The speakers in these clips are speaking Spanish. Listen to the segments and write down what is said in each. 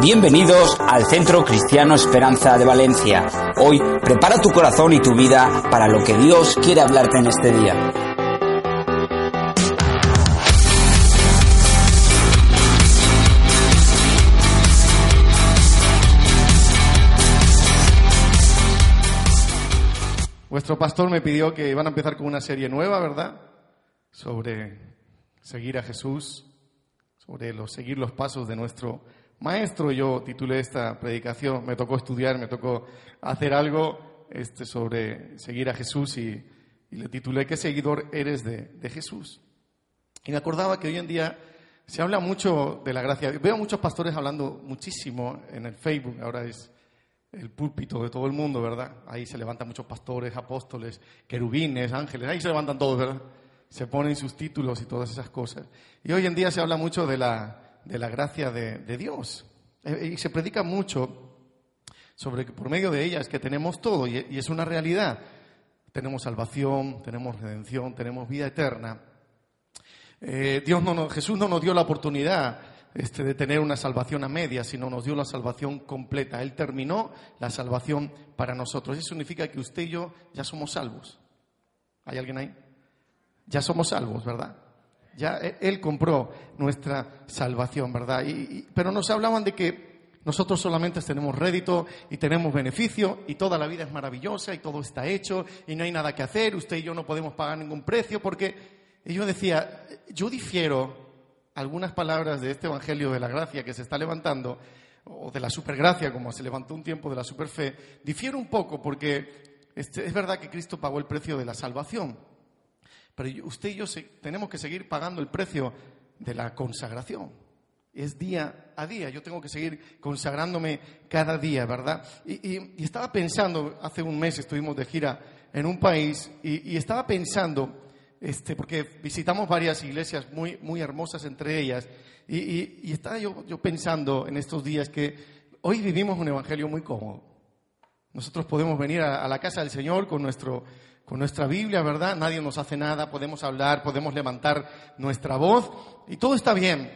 Bienvenidos al Centro Cristiano Esperanza de Valencia. Hoy prepara tu corazón y tu vida para lo que Dios quiere hablarte en este día. Vuestro pastor me pidió que iban a empezar con una serie nueva, ¿verdad? Sobre seguir a Jesús, sobre los, seguir los pasos de nuestro maestro. Yo titulé esta predicación, me tocó estudiar, me tocó hacer algo este, sobre seguir a Jesús y, le titulé ¿Qué seguidor eres de, de Jesús? Y me acordaba que hoy en día se habla mucho de la gracia. Veo muchos pastores hablando muchísimo en el Facebook, ahora es el púlpito de todo el mundo, ¿verdad? Ahí se levantan muchos pastores, apóstoles, querubines, ángeles, ahí se levantan todos, ¿verdad? Se ponen sus títulos y todas esas cosas. Y hoy en día se habla mucho de la, de la gracia de, Dios. Eh, Y se predica mucho sobre que por medio de ella es que tenemos todo y, y es una realidad. Tenemos salvación, tenemos redención, tenemos vida eterna. Eh, Dios no nos- Jesús no nos dio la oportunidad este, de tener una salvación a media, sino nos dio la salvación completa. Él terminó la salvación para nosotros. Eso significa que usted y yo ya somos salvos. ¿Hay alguien ahí? Ya somos salvos, ¿verdad? Ya e- Él compró nuestra salvación, ¿verdad? Y- y- pero nos hablaban de que nosotros solamente tenemos rédito y tenemos beneficio y toda la vida es maravillosa y todo está hecho y no hay nada que hacer, usted y yo no podemos pagar ningún precio porque... Y yo decía, yo difiero algunas palabras de este Evangelio de la Gracia que se está levantando, o de la supergracia, como se levantó un tiempo de la superfe, difiero un poco porque este, es verdad que Cristo pagó el precio de la salvación, pero usted y yo tenemos que seguir pagando el precio de la consagración. Es día a día, yo tengo que seguir consagrándome cada día, ¿verdad? Y, y- y estaba pensando, hace un mes estuvimos de gira en un país y, y estaba pensando, este, porque visitamos varias iglesias muy, muy hermosas entre ellas, y, y- y estaba yo, yo pensando en estos días que hoy vivimos un evangelio muy cómodo. Nosotros podemos venir a, a la casa del Señor con, nuestro, con nuestra Biblia, ¿verdad? Nadie nos hace nada, podemos hablar, podemos levantar nuestra voz y todo está bien.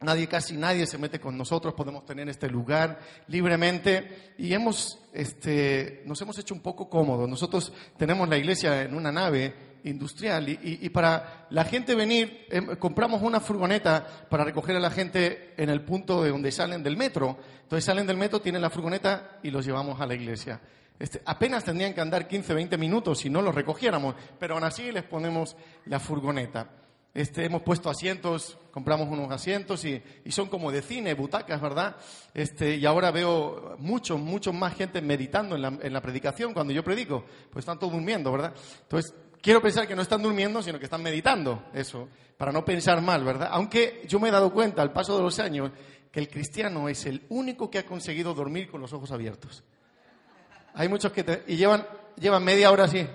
Nadie, casi nadie se mete con nosotros, podemos tener este lugar libremente y hemos, este, nos hemos hecho un poco cómodos. Nosotros tenemos la iglesia en una nave industrial y, y- para la gente venir, em, compramos una furgoneta para recoger a la gente en el punto de donde salen del metro. Entonces salen del metro, tienen la furgoneta y los llevamos a la iglesia. Este, apenas tendrían que andar 15, 20 minutos si no los recogiéramos, pero aún así les ponemos la furgoneta. Este, hemos puesto asientos, compramos unos asientos y, son como de cine, butacas, ¿verdad? Este, y ahora veo mucho, mucho más gente meditando en la, en la predicación cuando yo predico, pues están todos durmiendo, ¿verdad? Entonces, quiero pensar que no están durmiendo, sino que están meditando, eso, para no pensar mal, ¿verdad? Aunque yo me he dado cuenta al paso de los años que el cristiano es el único que ha conseguido dormir con los ojos abiertos. Hay muchos que te- y llevan, llevan media hora así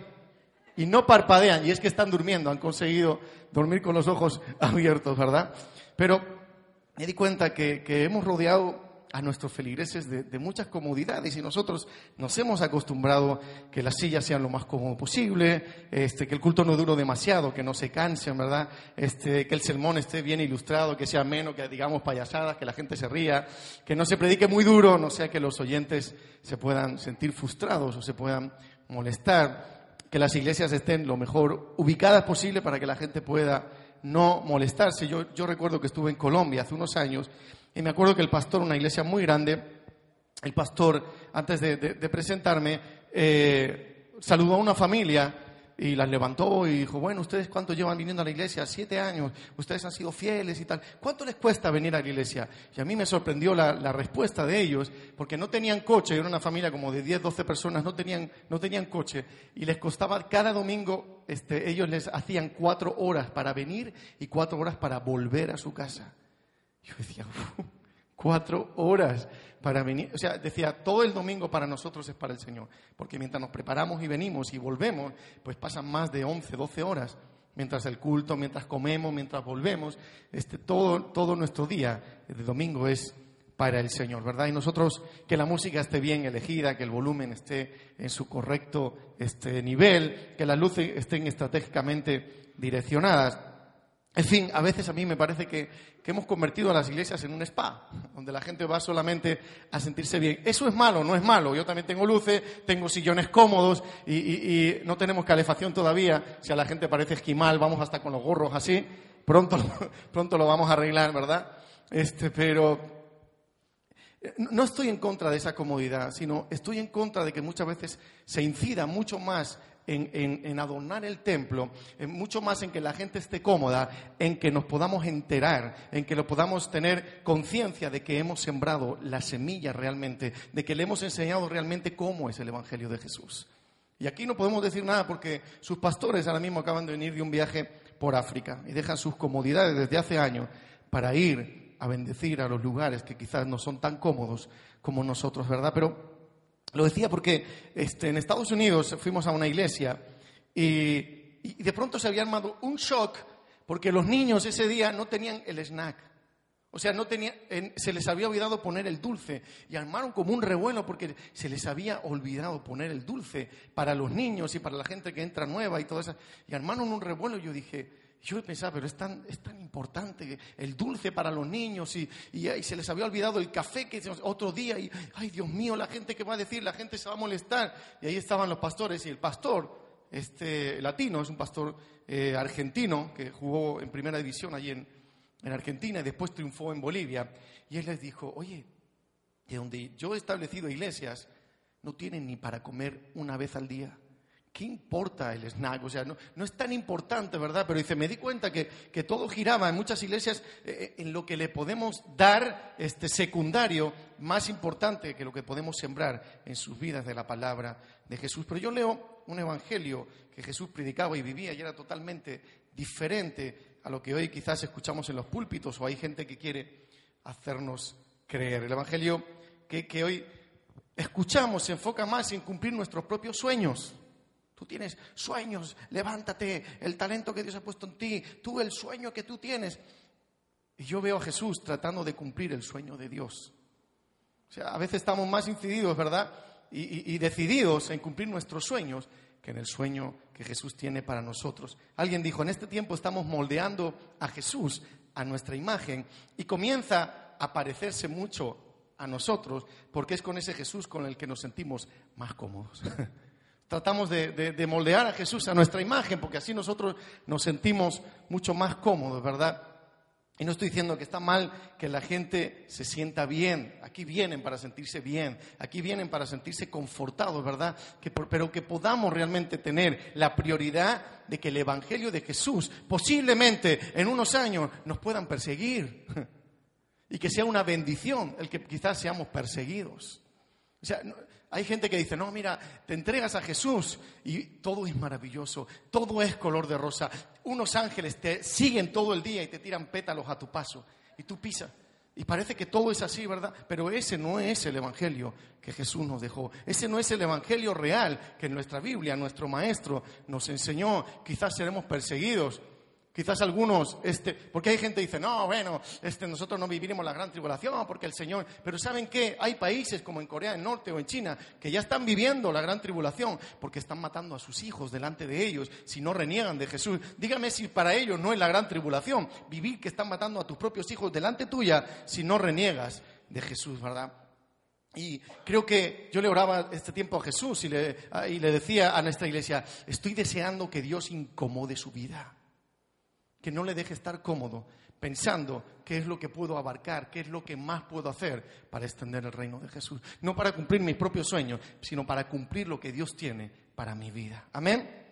y no parpadean y es que están durmiendo, han conseguido dormir con los ojos abiertos, ¿verdad? Pero me di cuenta que, que hemos rodeado a nuestros feligreses de, de muchas comodidades y nosotros nos hemos acostumbrado que las sillas sean lo más cómodo posible, este, que el culto no dure demasiado, que no se cansen, ¿verdad? Este, que el sermón esté bien ilustrado, que sea menos, que digamos payasadas, que la gente se ría, que no se predique muy duro, no sea que los oyentes se puedan sentir frustrados o se puedan molestar, que las iglesias estén lo mejor ubicadas posible para que la gente pueda no molestarse. Yo, yo recuerdo que estuve en Colombia hace unos años y me acuerdo que el pastor, una iglesia muy grande, el pastor, antes de, de- de presentarme, eh, saludó a una familia y las levantó y dijo, bueno, ¿ustedes cuánto llevan viniendo a la iglesia? Siete años, ustedes han sido fieles y tal. ¿Cuánto les cuesta venir a la iglesia? Y a mí me sorprendió la, respuesta de ellos, porque no tenían coche, era una familia como de 10, 12 personas, no tenían, no tenían coche, y les costaba cada domingo, este, ellos les hacían cuatro horas para venir y cuatro horas para volver a su casa. Yo decía, cuatro horas para venir, o sea, decía, todo el domingo para nosotros es para el Señor, porque mientras nos preparamos y venimos y volvemos, pues pasan más de 11, 12 horas, mientras el culto, mientras comemos, mientras volvemos, este, todo, todo nuestro día de domingo es para el Señor, ¿verdad? Y nosotros, que la música esté bien elegida, que el volumen esté en su correcto este, nivel, que las luces estén estratégicamente direccionadas, en fin, a veces a mí me parece que, hemos convertido a las iglesias en un spa, donde la gente va solamente a sentirse bien. Eso es malo, no es malo. Yo también tengo luces, tengo sillones cómodos y, no tenemos calefacción todavía. Si a la gente parece esquimal, vamos hasta con los gorros así. Pronto, pronto lo vamos a arreglar, ¿verdad? Este, pero eh, no estoy en contra de esa comodidad, sino estoy en contra de que muchas veces se incida mucho más en, adornar el templo, mucho más en que la gente esté cómoda, en que nos podamos enterar, en que lo podamos tener conciencia de que hemos sembrado la semilla realmente, de que le hemos enseñado realmente cómo es el Evangelio de Jesús. Y aquí no podemos decir nada porque sus pastores ahora mismo acaban de venir de un viaje por África y dejan sus comodidades desde hace años para ir a bendecir a los lugares que quizás no son tan cómodos como nosotros, ¿verdad? Pero lo decía porque este, en Estados Unidos fuimos a una iglesia y, de pronto se había armado un shock porque los niños ese día no tenían el snack. O sea, no tenía, se les había olvidado poner el dulce y armaron como un revuelo porque se les había olvidado poner el dulce para los niños y para la gente que entra nueva y todo eso. Y armaron un revuelo y yo dije, yo pensaba, pero es tan, es tan importante el dulce para los niños y, se les había olvidado el café que otro día y, ay Dios mío, la gente que va a decir, la gente se va a molestar. Y ahí estaban los pastores y el pastor, este latino, es un pastor eh, argentino que jugó en primera división allí en, en Argentina y después triunfó en Bolivia. Y él les dijo, oye, de donde yo he establecido iglesias, no tienen ni para comer una vez al día. ¿Qué importa el snack? O sea, no, es tan importante, ¿verdad? Pero dice, me di cuenta que, todo giraba en muchas iglesias eh, eh, en lo que le podemos dar este secundario más importante que lo que podemos sembrar en sus vidas de la palabra de Jesús. Pero yo leo un evangelio que Jesús predicaba y vivía y era totalmente diferente a lo que hoy quizás escuchamos en los púlpitos o hay gente que quiere hacernos creer. El evangelio que, que hoy escuchamos se enfoca más en cumplir nuestros propios sueños Tú tienes sueños, levántate, el talento que Dios ha puesto en ti, tú el sueño que tú tienes. Y yo veo a Jesús tratando de cumplir el sueño de Dios. O sea, a veces estamos más incididos, ¿verdad? Y, y, decididos en cumplir nuestros sueños que en el sueño que Jesús tiene para nosotros. Alguien dijo, en este tiempo estamos moldeando a Jesús a nuestra imagen y comienza a parecerse mucho a nosotros porque es con ese Jesús con el que nos sentimos más cómodos. Tratamos de, moldear a Jesús a nuestra imagen, porque así nosotros nos sentimos mucho más cómodos, ¿verdad? Y no estoy diciendo que está mal que la gente se sienta bien. Aquí vienen para sentirse bien. Aquí vienen para sentirse confortados, ¿verdad? pero que podamos realmente tener la prioridad de que el Evangelio de Jesús posiblemente en unos años nos puedan perseguir. Y que sea una bendición el que quizás seamos perseguidos. O sea, hay gente que dice, no, mira, te entregas a Jesús y todo es maravilloso, todo es color de rosa. Unos ángeles te siguen todo el día y te tiran pétalos a tu paso y tú pisas. Y parece que todo es así, ¿verdad? Pero ese no es el Evangelio que Jesús nos dejó. Ese no es el Evangelio real que nuestra Biblia nuestro Maestro nos enseñó. Quizás seremos perseguidos, Quizás algunos, este, porque hay gente que dice, no, bueno, este, nosotros no viviremos la gran tribulación porque el Señor, pero ¿saben qué? Hay países como en Corea del Norte o en China que ya están viviendo la gran tribulación porque están matando a sus hijos delante de ellos si no reniegan de Jesús. Dígame si para ellos no es la gran tribulación vivir que están matando a tus propios hijos delante tuya si no reniegas de Jesús, ¿verdad? Y creo que yo le oraba este tiempo a Jesús y le, y le decía a nuestra iglesia, estoy deseando que Dios incomode su vida que no le deje estar cómodo pensando qué es lo que puedo abarcar, qué es lo que más puedo hacer para extender el reino de Jesús. No para cumplir mis propios sueños, sino para cumplir lo que Dios tiene para mi vida. Amén.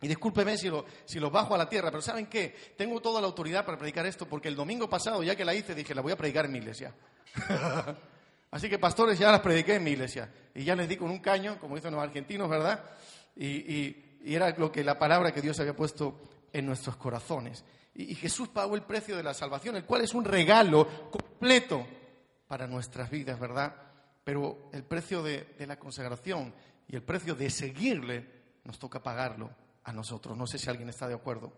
Y discúlpeme si lo, si lo bajo a la tierra, pero ¿saben qué? Tengo toda la autoridad para predicar esto porque el domingo pasado, ya que la hice, dije, la voy a predicar en mi iglesia. Así que pastores ya las prediqué en mi iglesia. Y ya les di con un caño, como dicen los argentinos, ¿verdad? Y, era lo que la palabra que Dios había puesto en nuestros corazones. Y, Jesús pagó el precio de la salvación, el cual es un regalo completo para nuestras vidas, ¿verdad? Pero el precio de la consagración y el precio de seguirle nos toca pagarlo a nosotros. No sé si alguien está de acuerdo.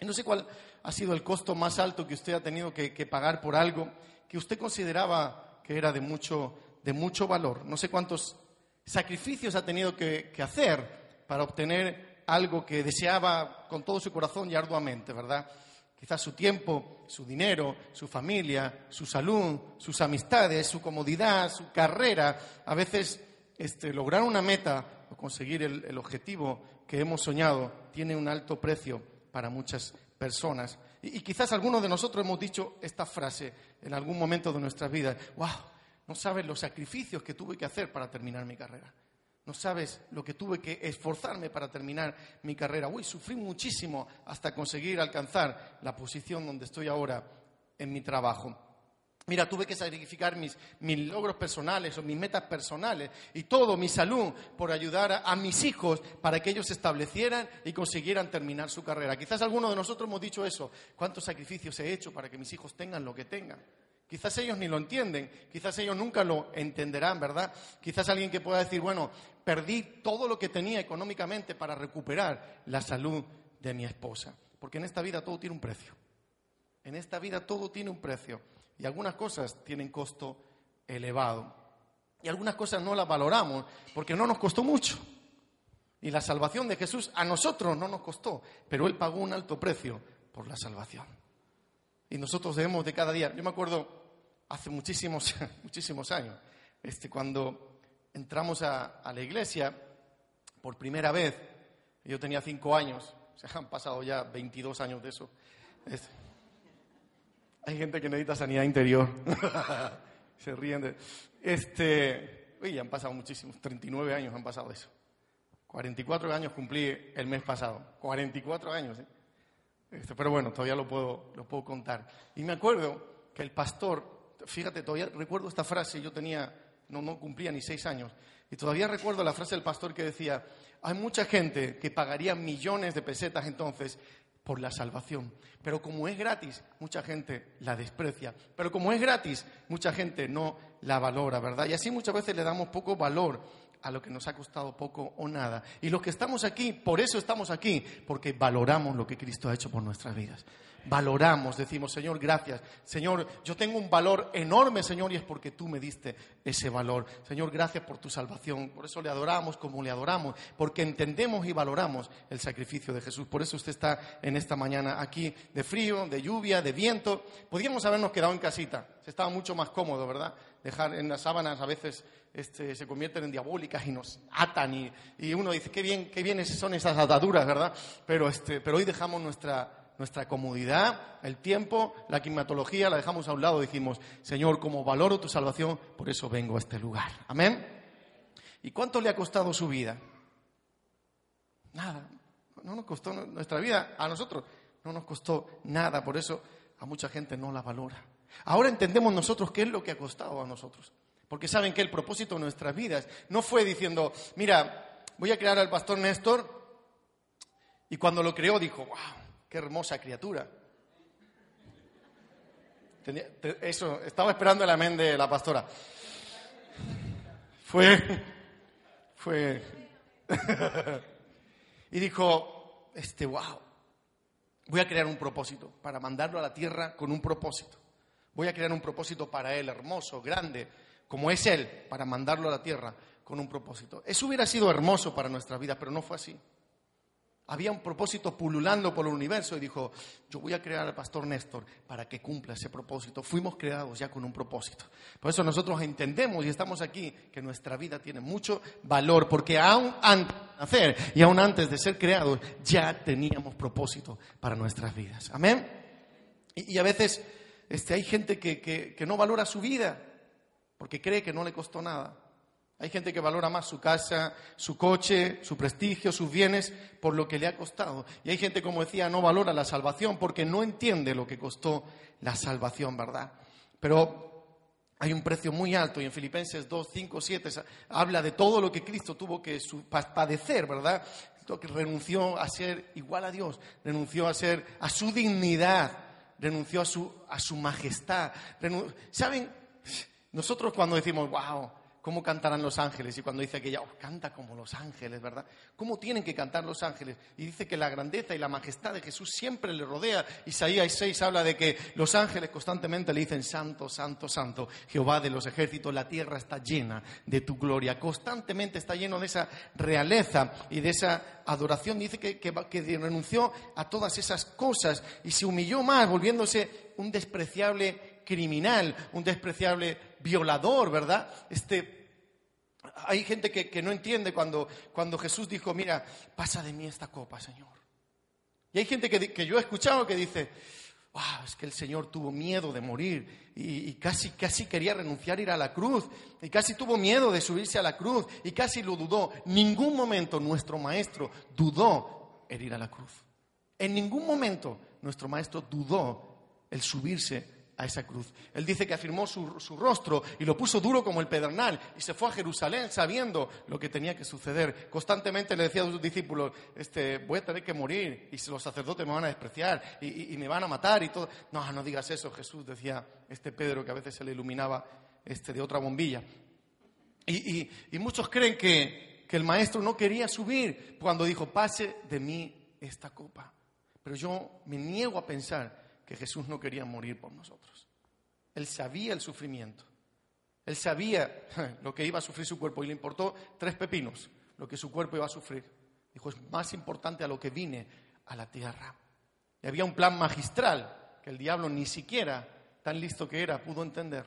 No sé cuál ha sido el costo más alto que usted ha tenido que, pagar por algo que usted consideraba que era de mucho, de mucho valor. No sé cuántos sacrificios ha tenido que hacer para obtener algo que deseaba con todo su corazón y arduamente, ¿verdad? Quizás su tiempo, su dinero, su familia, su salud, sus amistades, su comodidad, su carrera. A veces este, lograr una meta o conseguir el, objetivo que hemos soñado tiene un alto precio para muchas personas. Y, quizás algunos de nosotros hemos dicho esta frase en algún momento de nuestra vida. ¡Wow! No sabes los sacrificios que tuve que hacer para terminar mi carrera. No sabes lo que tuve que esforzarme para terminar mi carrera. Uy, sufrí muchísimo hasta conseguir alcanzar la posición donde estoy ahora en mi trabajo. Mira, tuve que sacrificar mis, logros personales o mis metas personales y todo, mi salud, por ayudar a, mis hijos para que ellos se establecieran y consiguieran terminar su carrera. Quizás algunos de nosotros hemos dicho eso. ¿Cuántos sacrificios he hecho para que mis hijos tengan lo que tengan? Quizás ellos ni lo entienden, quizás ellos nunca lo entenderán, ¿verdad? Quizás alguien que pueda decir, bueno, perdí todo lo que tenía económicamente para recuperar la salud de mi esposa. Porque en esta vida todo tiene un precio. En esta vida todo tiene un precio. Y algunas cosas tienen costo elevado. Y algunas cosas no las valoramos porque no nos costó mucho. Y la salvación de Jesús a nosotros no nos costó, pero Él pagó un alto precio por la salvación. Y nosotros debemos de cada día. Yo me acuerdo hace muchísimos, muchísimos años, este, cuando entramos a, la iglesia por primera vez, yo tenía cinco años, o sea, han pasado ya 22 años de eso. Este, hay gente que necesita sanidad interior. Se ríen de... Este... Uy, han pasado muchísimos. 39 años han pasado eso. 44 años cumplí el mes pasado. 44 años, ¿eh? Este, pero bueno, todavía lo puedo, lo puedo contar. Y me acuerdo que el pastor, fíjate, todavía recuerdo esta frase, yo tenía, no, no cumplía ni seis años, y todavía recuerdo la frase del pastor que decía, hay mucha gente que pagaría millones de pesetas entonces por la salvación. Pero como es gratis, mucha gente la desprecia. Pero como es gratis, mucha gente no la valora, ¿verdad? Y así muchas veces le damos poco valor a lo que nos ha costado poco o nada. Y los que estamos aquí, por eso estamos aquí, porque valoramos lo que Cristo ha hecho por nuestras vidas valoramos, decimos, Señor, gracias. Señor, yo tengo un valor enorme, Señor, y es porque tú me diste ese valor. Señor, gracias por tu salvación. Por eso le adoramos como le adoramos, porque entendemos y valoramos el sacrificio de Jesús. Por eso usted está en esta mañana aquí de frío, de lluvia, de viento. Podríamos habernos quedado en casita. Se estaba mucho más cómodo, ¿verdad? Dejar en las sábanas a veces este, se convierten en diabólicas y nos atan y, uno dice, qué bien, qué bien son esas ataduras, ¿verdad? Pero, este, pero hoy dejamos nuestra, nuestra comodidad, el tiempo, la climatología, la dejamos a un lado, dijimos, Señor, como valoro tu salvación, por eso vengo a este lugar. Amén. ¿Y cuánto le ha costado su vida? Nada. No nos costó nuestra vida, a nosotros no nos costó nada, por eso a mucha gente no la valora. Ahora entendemos nosotros qué es lo que ha costado a nosotros. Porque saben que el propósito de nuestras vidas no fue diciendo, mira, voy a crear al pastor Néstor, y cuando lo creó dijo, wow, Qué hermosa criatura. eso, estaba esperando el amén de la pastora. Fue, fue. y dijo, este, wow, voy a crear un propósito para mandarlo a la tierra con un propósito. Voy a crear un propósito para él, hermoso, grande, como es él, para mandarlo a la tierra con un propósito. Eso hubiera sido hermoso para nuestra vida, pero no fue así había un propósito pululando por el universo y dijo, yo voy a crear al pastor Néstor para que cumpla ese propósito. Fuimos creados ya con un propósito. Por eso nosotros entendemos y estamos aquí que nuestra vida tiene mucho valor, porque aún antes de nacer y aún antes de ser creados ya teníamos propósito para nuestras vidas. Amén. Y, a veces este, hay gente que, que no valora su vida porque cree que no le costó nada. Hay gente que valora más su casa, su coche, su prestigio, sus bienes por lo que le ha costado. Y hay gente, como decía, no valora la salvación porque no entiende lo que costó la salvación, ¿verdad? Pero hay un precio muy alto y en Filipenses 2, 5, 7 habla de todo lo que Cristo tuvo que padecer, ¿verdad? Renunció a ser igual a Dios, renunció a ser a su dignidad, renunció a su, a su majestad. ¿Saben? Nosotros cuando decimos, wow, ¿Cómo cantarán los ángeles? Y cuando dice que ella oh, canta como los ángeles, ¿verdad? ¿Cómo tienen que cantar los ángeles? Y dice que la grandeza y la majestad de Jesús siempre le rodea. Isaías 6 habla de que los ángeles constantemente le dicen, Santo, Santo, Santo, Jehová de los ejércitos, la tierra está llena de tu gloria. Constantemente está lleno de esa realeza y de esa adoración. Dice que, que renunció a todas esas cosas y se humilló más, volviéndose un despreciable criminal, un despreciable violador, ¿verdad? Este hay gente que, no entiende cuando, cuando, Jesús dijo, mira, pasa de mí esta copa, Señor. Y hay gente que, yo he escuchado que dice, es que el Señor tuvo miedo de morir y, casi, casi quería renunciar ir a la cruz y casi tuvo miedo de subirse a la cruz y casi lo dudó. Ningún momento nuestro Maestro dudó en ir a la cruz. En ningún momento nuestro Maestro dudó el subirse a esa cruz. Él dice que afirmó su, rostro y lo puso duro como el pedernal y se fue a Jerusalén sabiendo lo que tenía que suceder. Constantemente le decía a sus discípulos, este, voy a tener que morir y los sacerdotes me van a despreciar y, me van a matar y todo. No, no digas eso, Jesús, decía este Pedro que a veces se le iluminaba este, de otra bombilla. Y, muchos creen que, que el maestro no quería subir cuando dijo, pase de mí esta copa. Pero yo me niego a pensar que Jesús no quería morir por nosotros. Él sabía el sufrimiento. Él sabía lo que iba a sufrir su cuerpo y le importó tres pepinos lo que su cuerpo iba a sufrir. Dijo, es más importante a lo que vine a la tierra. Y había un plan magistral que el diablo ni siquiera, tan listo que era, pudo entender.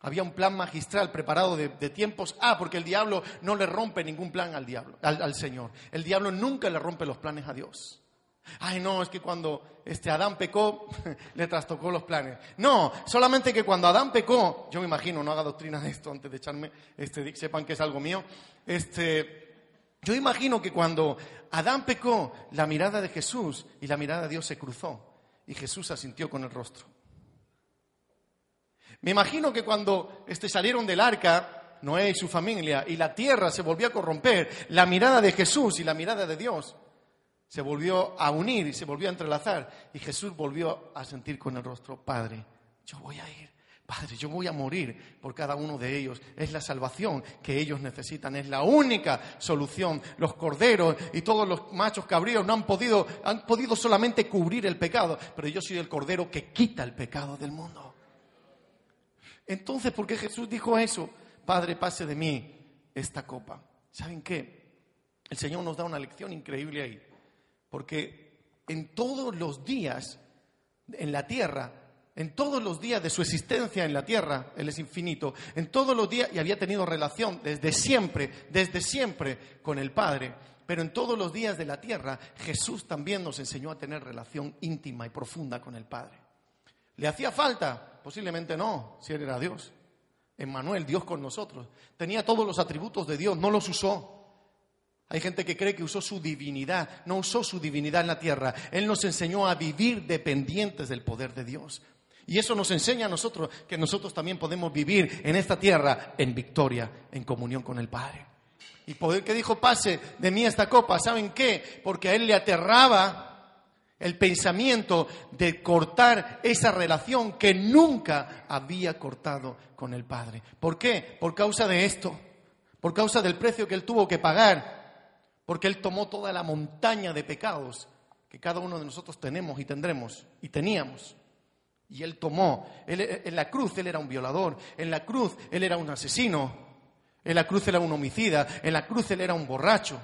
Había un plan magistral preparado de, tiempos. Ah, porque el diablo no le rompe ningún plan al diablo, al Señor. El diablo nunca le rompe los planes a Dios. Ay, no, es que cuando este Adán pecó, le trastocó los planes. No, solamente que cuando Adán pecó, yo me imagino, no haga doctrina de esto antes de echarme, este, sepan que es algo mío. Este, yo imagino que cuando Adán pecó, la mirada de Jesús y la mirada de Dios se cruzó y Jesús asintió con el rostro. Me imagino que cuando este, salieron del arca, Noé y su familia, y la tierra se volvió a corromper, la mirada de Jesús y la mirada de Dios se volvió a unir y se volvió a entrelazar. Y Jesús volvió a sentir con el rostro, Padre, yo voy a ir. Padre, yo voy a morir por cada uno de ellos. Es la salvación que ellos necesitan. Es la única solución. Los corderos y todos los machos cabríos no han podido, han podido solamente cubrir el pecado. Pero yo soy el cordero que quita el pecado del mundo. Entonces, ¿por qué Jesús dijo eso? Padre, pase de mí esta copa. ¿Saben qué? El Señor nos da una lección increíble ahí. Porque en todos los días en la tierra, en todos los días de su existencia en la tierra, Él es infinito, en todos los días, y había tenido relación desde siempre, desde siempre con el Padre, pero en todos los días de la tierra, Jesús también nos enseñó a tener relación íntima y profunda con el Padre. ¿Le hacía falta? Posiblemente no, si Él era Dios. Emmanuel, Dios con nosotros. Tenía todos los atributos de Dios, no los usó. Hay gente que cree que usó su divinidad, no usó su divinidad en la tierra. Él nos enseñó a vivir dependientes del poder de Dios. Y eso nos enseña a nosotros que nosotros también podemos vivir en esta tierra en victoria, en comunión con el Padre. Y poder que dijo, pase de mí esta copa, ¿saben qué? Porque a él le aterraba el pensamiento de cortar esa relación que nunca había cortado con el Padre. ¿Por qué? Por causa de esto, por causa del precio que él tuvo que pagar porque Él tomó toda la montaña de pecados que cada uno de nosotros tenemos y tendremos y teníamos. Y Él tomó, en la cruz Él era un violador, en la cruz Él era un asesino, en la cruz Él era un homicida, en la cruz Él era un borracho.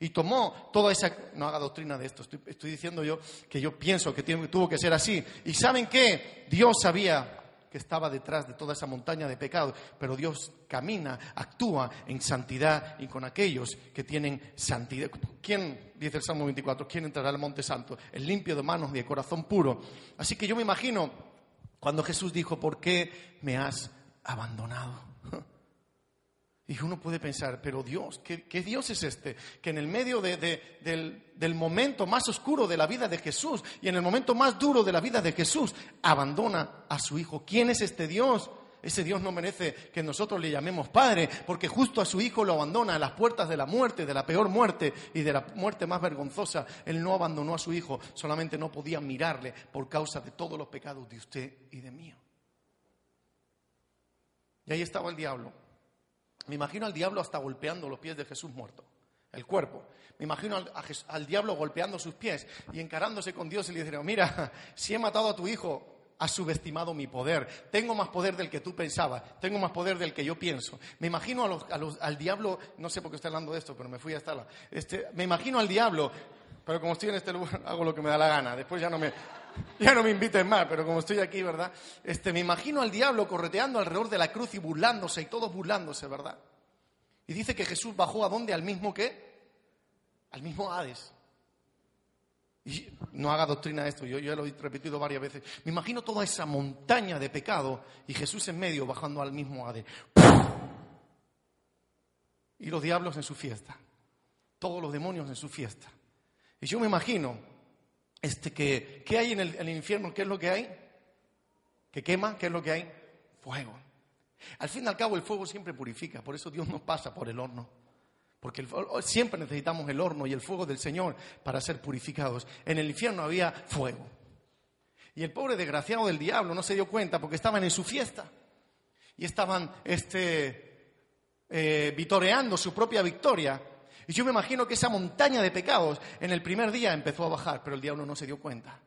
Y tomó toda esa... No haga doctrina de esto, estoy, estoy diciendo yo que yo pienso que tuvo que ser así. ¿Y saben qué? Dios sabía que estaba detrás de toda esa montaña de pecado, pero Dios camina, actúa en santidad y con aquellos que tienen santidad. ¿Quién, dice el Salmo 24, quién entrará al Monte Santo? El limpio de manos y de corazón puro. Así que yo me imagino cuando Jesús dijo, ¿por qué me has abandonado? Y uno puede pensar, pero Dios, ¿qué, Dios es este? Que en el medio del, momento más oscuro de la vida de Jesús y en el momento más duro de la vida de Jesús, abandona a su Hijo. ¿Quién es este Dios? Ese Dios no merece que nosotros le llamemos Padre, porque justo a su Hijo lo abandona a las puertas de la muerte, de la peor muerte y de la muerte más vergonzosa. Él no abandonó a su Hijo, solamente no podía mirarle por causa de todos los pecados de usted y de mí. Y ahí estaba el diablo me imagino al diablo hasta golpeando los pies de Jesús muerto, el cuerpo. Me imagino al, diablo golpeando sus pies y encarándose con Dios y le diciendo, mira, si he matado a tu hijo, has subestimado mi poder. Tengo más poder del que tú pensabas. Tengo más poder del que yo pienso. Me imagino al diablo, no sé por qué estoy hablando de esto, pero me fui a estar. Este, me imagino al diablo, pero como estoy en este lugar, hago lo que me da la gana. Después ya no me, ya no me inviten más, pero como estoy aquí, ¿verdad? Este, me imagino al diablo correteando alrededor de la cruz y burlándose, y todos burlándose, ¿verdad? Y dice que Jesús bajó a dónde? Al mismo qué? Al mismo Hades. Y no haga doctrina esto, yo, yo lo he repetido varias veces. Me imagino toda esa montaña de pecado y Jesús en medio bajando al mismo Hades. Y los diablos en su fiesta. Todos los demonios en su fiesta. Y yo me imagino este, que, ¿qué hay en el, infierno? ¿Qué es lo que hay? ¿Que quema? ¿Qué es lo que hay? Fuego. Al fin y al cabo el fuego siempre purifica, por eso Dios nos pasa por el horno. Porque siempre necesitamos el horno y el fuego del Señor para ser purificados. En el infierno había fuego. Y el pobre desgraciado del diablo no se dio cuenta porque estaban en su fiesta. Y estaban este, eh, vitoreando su propia victoria y yo me imagino que esa montaña de pecados en el primer día empezó a bajar, pero el diablo no se dio cuenta.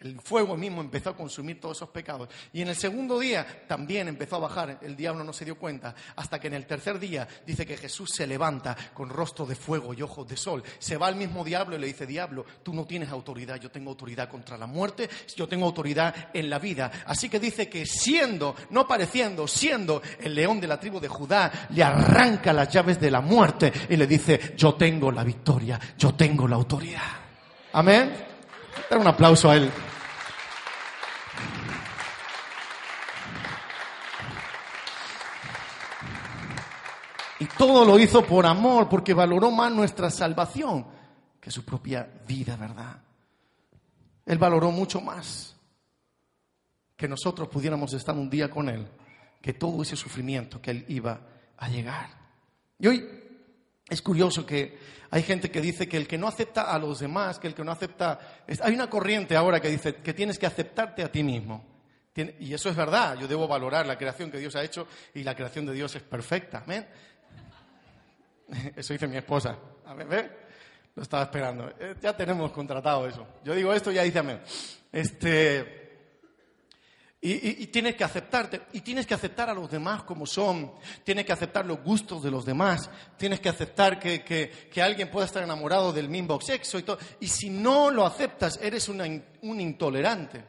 El fuego mismo empezó a consumir todos esos pecados. Y en el segundo día también empezó a bajar, el diablo no se dio cuenta, hasta que en el tercer día dice que Jesús se levanta con rostro de fuego y ojos de sol. Se va al mismo diablo y le dice, diablo, tú no tienes autoridad, yo tengo autoridad contra la muerte, yo tengo autoridad en la vida. Así que dice que siendo, no pareciendo, siendo el león de la tribu de Judá, le arranca las llaves de la muerte y le dice, yo tengo la victoria, yo tengo la autoridad. Amén. Dar un aplauso a él. Y todo lo hizo por amor, porque valoró más nuestra salvación que su propia vida, ¿verdad? Él valoró mucho más que nosotros pudiéramos estar un día con Él, que todo ese sufrimiento que Él iba a llegar. Y hoy es curioso que hay gente que dice que el que no acepta a los demás, que el que no acepta... Hay una corriente ahora que dice que tienes que aceptarte a ti mismo. Y eso es verdad, yo debo valorar la creación que Dios ha hecho y la creación de Dios es perfecta. ¿amén? Eso dice mi esposa. A ver, ¿ve? Lo estaba esperando. Eh, ya tenemos contratado eso. Yo digo esto y ya dice amén. Este, y, tienes que aceptarte, y tienes que aceptar a los demás como son, tienes que aceptar los gustos de los demás, tienes que aceptar que, que, alguien pueda estar enamorado del mismo sexo y todo. Y si no lo aceptas, eres un intolerante.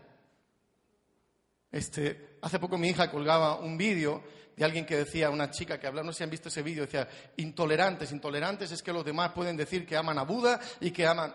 Este, hace poco mi hija colgaba un vídeo de alguien que decía, una chica que hablaba, no sé si han visto ese vídeo, decía, intolerantes, intolerantes es que los demás pueden decir que aman a Buda y que aman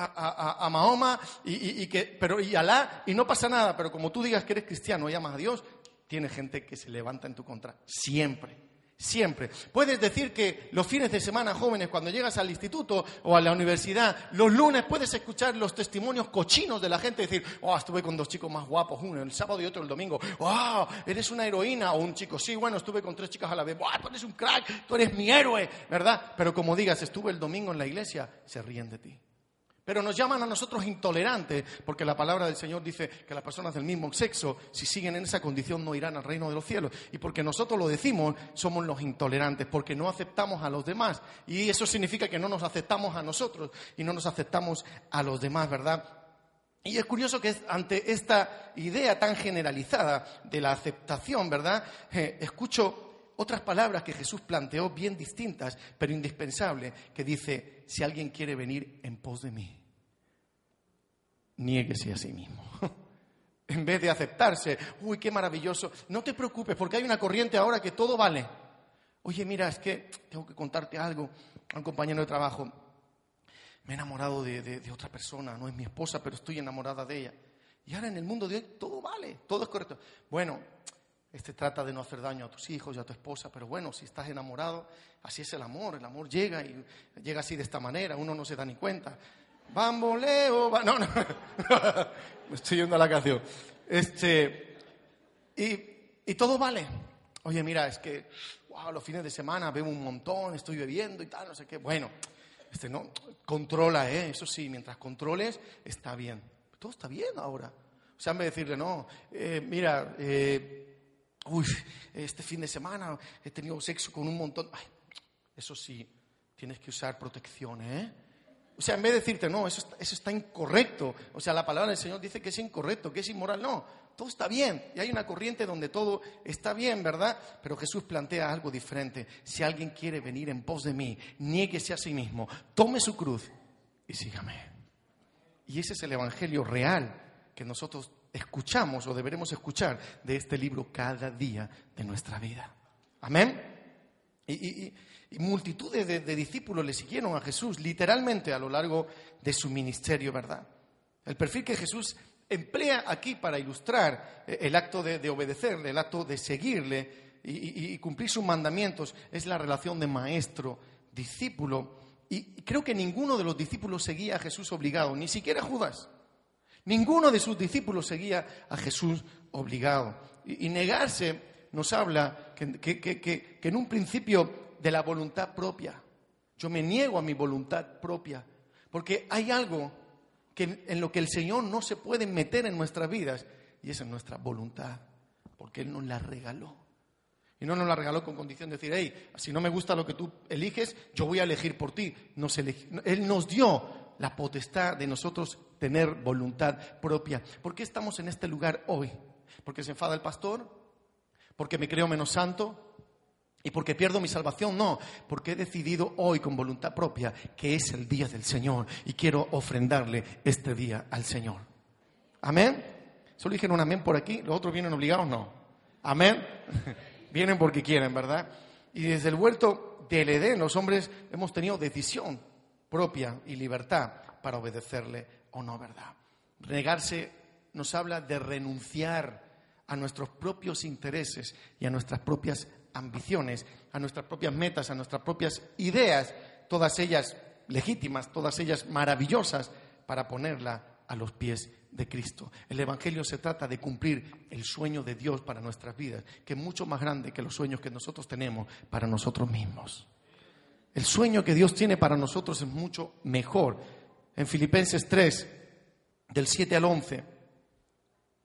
a, Mahoma y, que, pero, y Alá y no pasa nada, pero como tú digas que eres cristiano y amas a Dios, tiene gente que se levanta en tu contra, siempre. Siempre. Puedes decir que los fines de semana jóvenes, cuando llegas al instituto o a la universidad, los lunes puedes escuchar los testimonios cochinos de la gente decir, oh, estuve con dos chicos más guapos, uno el sábado y otro el domingo, oh, eres una heroína, o un chico, sí, bueno, estuve con tres chicas a la vez, oh, tú eres un crack, tú eres mi héroe, ¿verdad? Pero como digas, estuve el domingo en la iglesia, se ríen de ti. Pero nos llaman a nosotros intolerantes, porque la palabra del Señor dice que las personas del mismo sexo, si siguen en esa condición, no irán al reino de los cielos. Y porque nosotros lo decimos, somos los intolerantes, porque no aceptamos a los demás. Y eso significa que no nos aceptamos a nosotros y no nos aceptamos a los demás, ¿verdad? Y es curioso que ante esta idea tan generalizada de la aceptación, ¿verdad? Eh, escucho otras palabras que Jesús planteó bien distintas, pero indispensables, que dice, si alguien quiere venir en pos de mí, niéguese a sí mismo. en vez de aceptarse, uy, qué maravilloso, no te preocupes porque hay una corriente ahora que todo vale. Oye, mira, es que tengo que contarte algo a un compañero de trabajo. Me he enamorado de, otra persona, no es mi esposa, pero estoy enamorada de ella. Y ahora en el mundo de hoy todo vale, todo es correcto. Bueno, Este trata de no hacer daño a tus hijos y a tu esposa, pero bueno, si estás enamorado, así es el amor. El amor llega y llega así de esta manera, uno no se da ni cuenta. Bamboleo, va... no, no, me estoy yendo a la canción. Este, y, y todo vale. Oye, mira, es que wow, los fines de semana bebo un montón, estoy bebiendo y tal, no sé qué. Bueno, este no, controla, ¿eh? Eso sí, mientras controles, está bien. Todo está bien ahora. O sea, en vez de decirle, no, eh, mira, eh, uy, este fin de semana he tenido sexo con un montón. Ay, eso sí, tienes que usar protección, ¿eh? O sea, en vez de decirte, no, eso eso está incorrecto. O sea, la palabra del Señor dice que es incorrecto, que es inmoral. No, todo está bien. Y hay una corriente donde todo está bien, ¿verdad? Pero Jesús plantea algo diferente. Si alguien quiere venir en pos de mí, niéguese a sí mismo, tome su cruz y sígame. Y ese es el Evangelio real que nosotros escuchamos o deberemos escuchar de este libro cada día de nuestra vida. Amén. Y, multitudes de, discípulos le siguieron a Jesús literalmente a lo largo de su ministerio, ¿verdad? El perfil que Jesús emplea aquí para ilustrar el acto de, obedecerle, el acto de seguirle y, cumplir sus mandamientos es la relación de maestro-discípulo. Y creo que ninguno de los discípulos seguía a Jesús obligado, ni siquiera Judas. Ninguno de sus discípulos seguía a Jesús obligado. Y, negarse nos habla que, en un principio de la voluntad propia. Yo me niego a mi voluntad propia, porque hay algo que, en lo que el Señor no se puede meter en nuestras vidas, y es en nuestra voluntad, porque Él nos la regaló. Y no nos la regaló con condición de decir, hey, si no me gusta lo que tú eliges, yo voy a elegir por ti. Él nos dio la potestad de nosotros tener voluntad propia. ¿Por qué estamos en este lugar hoy? ¿Porque se enfada el pastor? ¿Porque me creo menos santo? ¿Y porque pierdo mi salvación? No, porque he decidido hoy con voluntad propia que es el día del Señor y quiero ofrendarle este día al Señor. ¿Amén? Solo dijeron un amén por aquí, los otros vienen obligados, no. ¿Amén? vienen porque quieren, ¿verdad? Y desde el huerto del Edén los hombres hemos tenido decisión propia y libertad para obedecerle o no, ¿verdad? Negarse nos habla de renunciar a nuestros propios intereses y a nuestras propias ambiciones, a nuestras propias metas, a nuestras propias ideas, todas ellas legítimas, todas ellas maravillosas, para ponerla a los pies de Cristo. El Evangelio se trata de cumplir el sueño de Dios para nuestras vidas, que es mucho más grande que los sueños que nosotros tenemos para nosotros mismos. El sueño que Dios tiene para nosotros es mucho mejor. En Filipenses 3, del 7 al 11,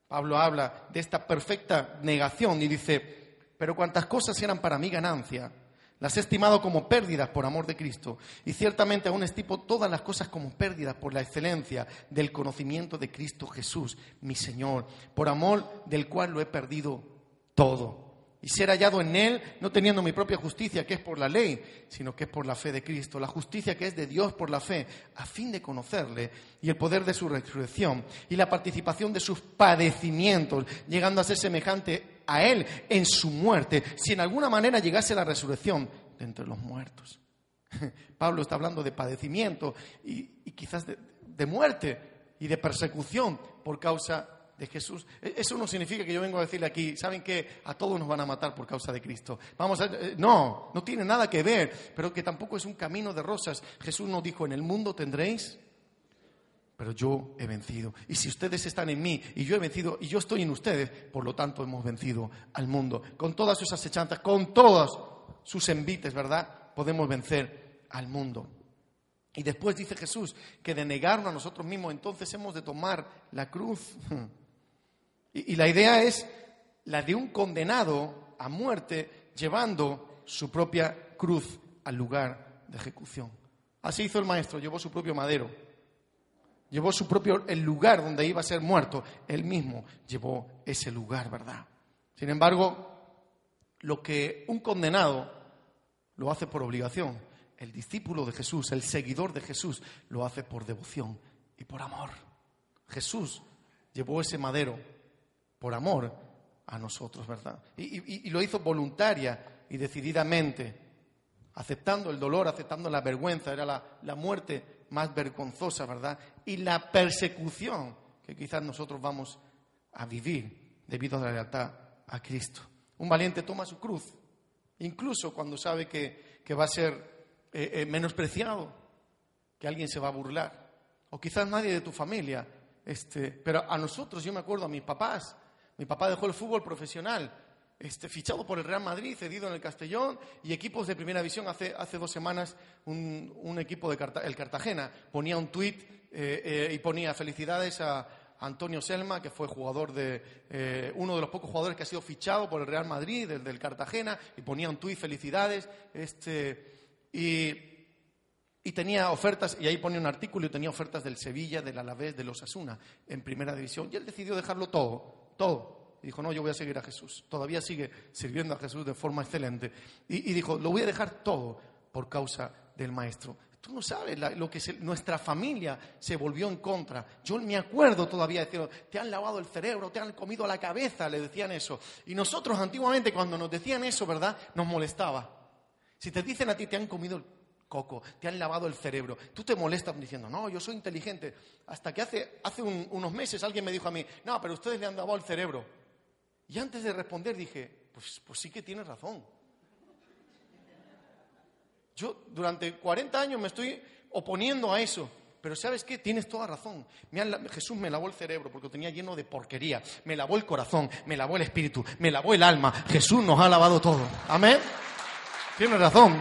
Pablo habla de esta perfecta negación y dice, pero cuantas cosas eran para mí ganancia, las he estimado como pérdidas por amor de Cristo. Y ciertamente aún estimo todas las cosas como pérdidas por la excelencia del conocimiento de Cristo Jesús, mi Señor, por amor del cual lo he perdido todo y ser hallado en Él, no teniendo mi propia justicia, que es por la ley, sino que es por la fe de Cristo, la justicia que es de Dios por la fe, a fin de conocerle y el poder de su resurrección y la participación de sus padecimientos, llegando a ser semejante a Él en su muerte, si en alguna manera llegase la resurrección de entre los muertos. Pablo está hablando de padecimiento y, quizás de, de muerte y de persecución por causa de Jesús. E, eso no significa que yo vengo a decirle aquí, ¿saben que A todos nos van a matar por causa de Cristo. Vamos a, eh, no, no tiene nada que ver, pero que tampoco es un camino de rosas. Jesús nos dijo, en el mundo tendréis, pero yo he vencido. Y si ustedes están en mí y yo he vencido y yo estoy en ustedes, por lo tanto hemos vencido al mundo. Con todas sus acechanzas, con todos sus envites, ¿verdad? Podemos vencer al mundo. Y después dice Jesús que de negarnos a nosotros mismos, entonces hemos de tomar la cruz. Y, la idea es la de un condenado a muerte llevando su propia cruz al lugar de ejecución. Así hizo el maestro, llevó su propio madero, llevó su propio el lugar donde iba a ser muerto, él mismo llevó ese lugar, ¿verdad? Sin embargo, lo que un condenado lo hace por obligación, el discípulo de Jesús, el seguidor de Jesús, lo hace por devoción y por amor. Jesús llevó ese madero por amor a nosotros, ¿verdad? Y, lo hizo voluntaria y decididamente, aceptando el dolor, aceptando la vergüenza, era la, la muerte más vergonzosa, ¿verdad? Y la persecución que quizás nosotros vamos a vivir debido a la lealtad a Cristo. Un valiente toma su cruz, incluso cuando sabe que, va a ser eh, eh, menospreciado, que alguien se va a burlar, o quizás nadie de tu familia. Este, pero a nosotros, yo me acuerdo a mis papás, mi papá dejó el fútbol profesional, este, fichado por el Real Madrid, cedido en el Castellón, y equipos de primera división. Hace, hace dos semanas un, equipo de el Cartagena ponía un tuit eh, y ponía felicidades a, Antonio Selma, que fue jugador de eh, uno de los pocos jugadores que ha sido fichado por el Real Madrid, desde el Cartagena, y ponía un tuit felicidades, este, y, tenía ofertas, y ahí ponía un artículo y tenía ofertas del Sevilla, del Alavés, los Osasuna, en primera división, y él decidió dejarlo todo, todo. Y dijo, no, yo voy a seguir a Jesús. Todavía sigue sirviendo a Jesús de forma excelente. Y, dijo, lo voy a dejar todo por causa del Maestro. Tú no sabes lo que nuestra familia se volvió en contra. Yo me acuerdo todavía de te han lavado el cerebro, te han comido la cabeza, le decían eso. Y nosotros antiguamente cuando nos decían eso, ¿verdad? Nos molestaba. Si te dicen a ti, te han comido el coco, te han lavado el cerebro, tú te molestas diciendo, no, yo soy inteligente. Hasta que hace, hace unos meses alguien me dijo a mí, no, pero ustedes le han lavado el cerebro. Y antes de responder dije, pues, pues sí que tienes razón. Yo durante 40 años me estoy oponiendo a eso. Pero ¿sabes qué? Tienes toda razón. Jesús me lavó el cerebro porque lo tenía lleno de porquería. Me lavó el corazón, me lavó el espíritu, me lavó el alma. Jesús nos ha lavado todo. Amén. Tienes razón.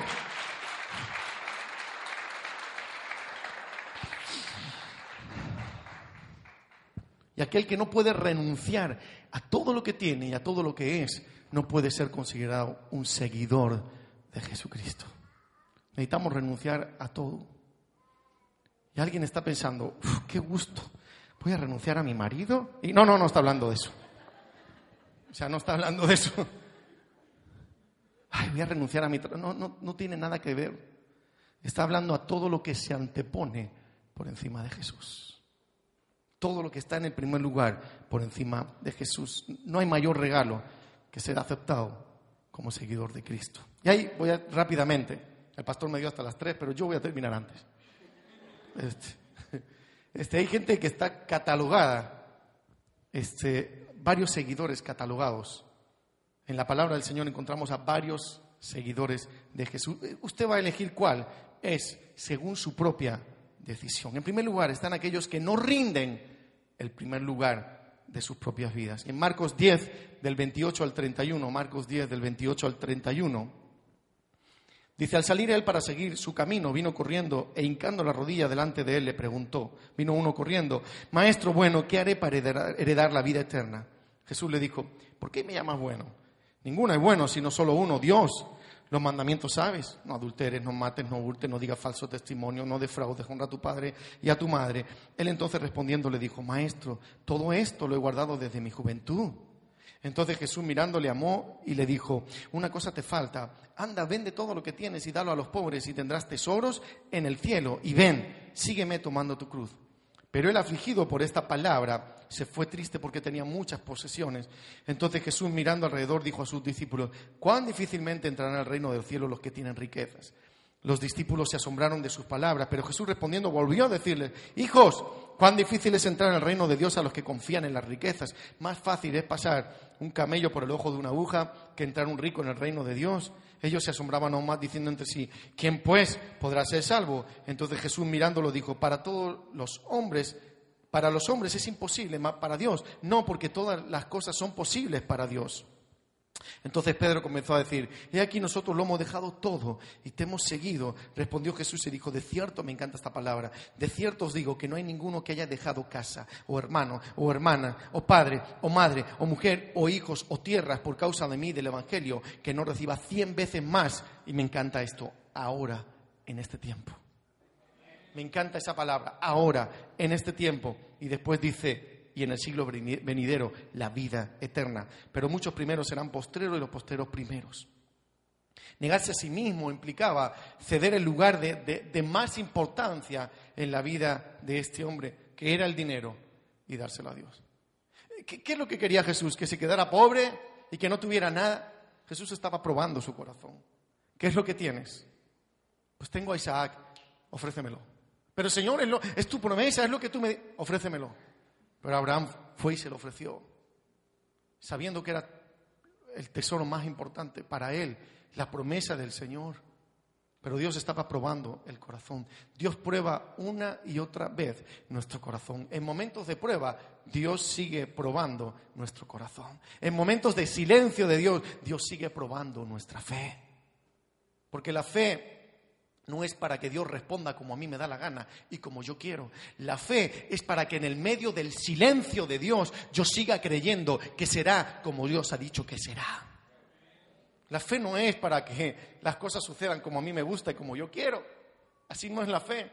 Y aquel que no puede renunciar a todo lo que tiene y a todo lo que es, no puede ser considerado un seguidor de Jesucristo. Necesitamos renunciar a todo. Y alguien está pensando, qué gusto, voy a renunciar a mi marido. Y no, no, no está hablando de eso. O sea, no está hablando de eso. Ay, voy a renunciar a mi trabajo. No, no, no tiene nada que ver. Está hablando a todo lo que se antepone por encima de Jesús. Todo lo que está en el primer lugar por encima de Jesús. No hay mayor regalo que ser aceptado como seguidor de Cristo. Y ahí voy rápidamente. El pastor me dio hasta las tres, pero yo voy a terminar antes. Este, este, hay gente que está catalogada, este, varios seguidores catalogados. En la palabra del Señor encontramos a varios seguidores de Jesús. Usted va a elegir cuál es según su propia decisión. En primer lugar están aquellos que no rinden el primer lugar de sus propias vidas. En Marcos 10, del 28 al 31, Marcos 10, del 28 al 31, Dice, al salir él para seguir su camino, vino corriendo e hincando la rodilla delante de él le preguntó, vino uno corriendo, Maestro bueno, ¿qué haré para heredar la vida eterna? Jesús le dijo, ¿por qué me llamas bueno? Ninguno es bueno, sino solo uno, Dios. Los mandamientos sabes, no adulteres, no mates, no hurtes, no digas falso testimonio, no defraudes, honra a tu padre y a tu madre. Él entonces respondiendo le dijo, Maestro, todo esto lo he guardado desde mi juventud. Entonces Jesús mirando le amó y le dijo, una cosa te falta, anda, vende todo lo que tienes y dalo a los pobres y tendrás tesoros en el cielo y ven, sígueme tomando tu cruz. Pero él afligido por esta palabra se fue triste porque tenía muchas posesiones. Entonces Jesús mirando alrededor dijo a sus discípulos, cuán difícilmente entrarán al reino del cielo los que tienen riquezas. Los discípulos se asombraron de sus palabras, pero Jesús respondiendo volvió a decirles, hijos, cuán difícil es entrar en el reino de Dios a los que confían en las riquezas. Más fácil es pasar un camello por el ojo de una aguja que entrar un rico en el reino de Dios. Ellos se asombraban aún más diciendo entre sí, ¿quién pues podrá ser salvo? Entonces Jesús mirándolo dijo, para todos los hombres, para los hombres es imposible, para Dios no, porque todas las cosas son posibles para Dios. Entonces Pedro comenzó a decir, he aquí nosotros lo hemos dejado todo y te hemos seguido. Respondió Jesús y dijo, de cierto, me encanta esta palabra, de cierto os digo que no hay ninguno que haya dejado casa, o hermano, o hermana, o padre, o madre, o mujer, o hijos, o tierras por causa de mí, del Evangelio, que no reciba cien veces más. Y me encanta esto, ahora, en este tiempo. Me encanta esa palabra, ahora, en este tiempo. Y después dice, y en el siglo venidero la vida eterna. Pero muchos primeros serán postreros y los posteros primeros. Negarse a sí mismo implicaba ceder el lugar de, más importancia en la vida de este hombre, que era el dinero, y dárselo a Dios. ¿Qué, ¿Qué, es lo que quería Jesús? ¿Que se quedara pobre y que no tuviera nada? Jesús estaba probando su corazón. ¿Qué es lo que tienes? Pues tengo a Isaac, ofrécemelo. Pero Señor, es, es tu promesa, es lo que tú me... Ofrécemelo. Pero Abraham fue y se lo ofreció, sabiendo que era el tesoro más importante para él, la promesa del Señor. Pero Dios estaba probando el corazón. Dios prueba una y otra vez nuestro corazón. En momentos de prueba, Dios sigue probando nuestro corazón. En momentos de silencio de Dios, Dios sigue probando nuestra fe. Porque la fe no es para que Dios responda como a mí me da la gana y como yo quiero. La fe es para que en el medio del silencio de Dios yo siga creyendo que será como Dios ha dicho que será. La fe no es para que las cosas sucedan como a mí me gusta y como yo quiero. Así no es la fe.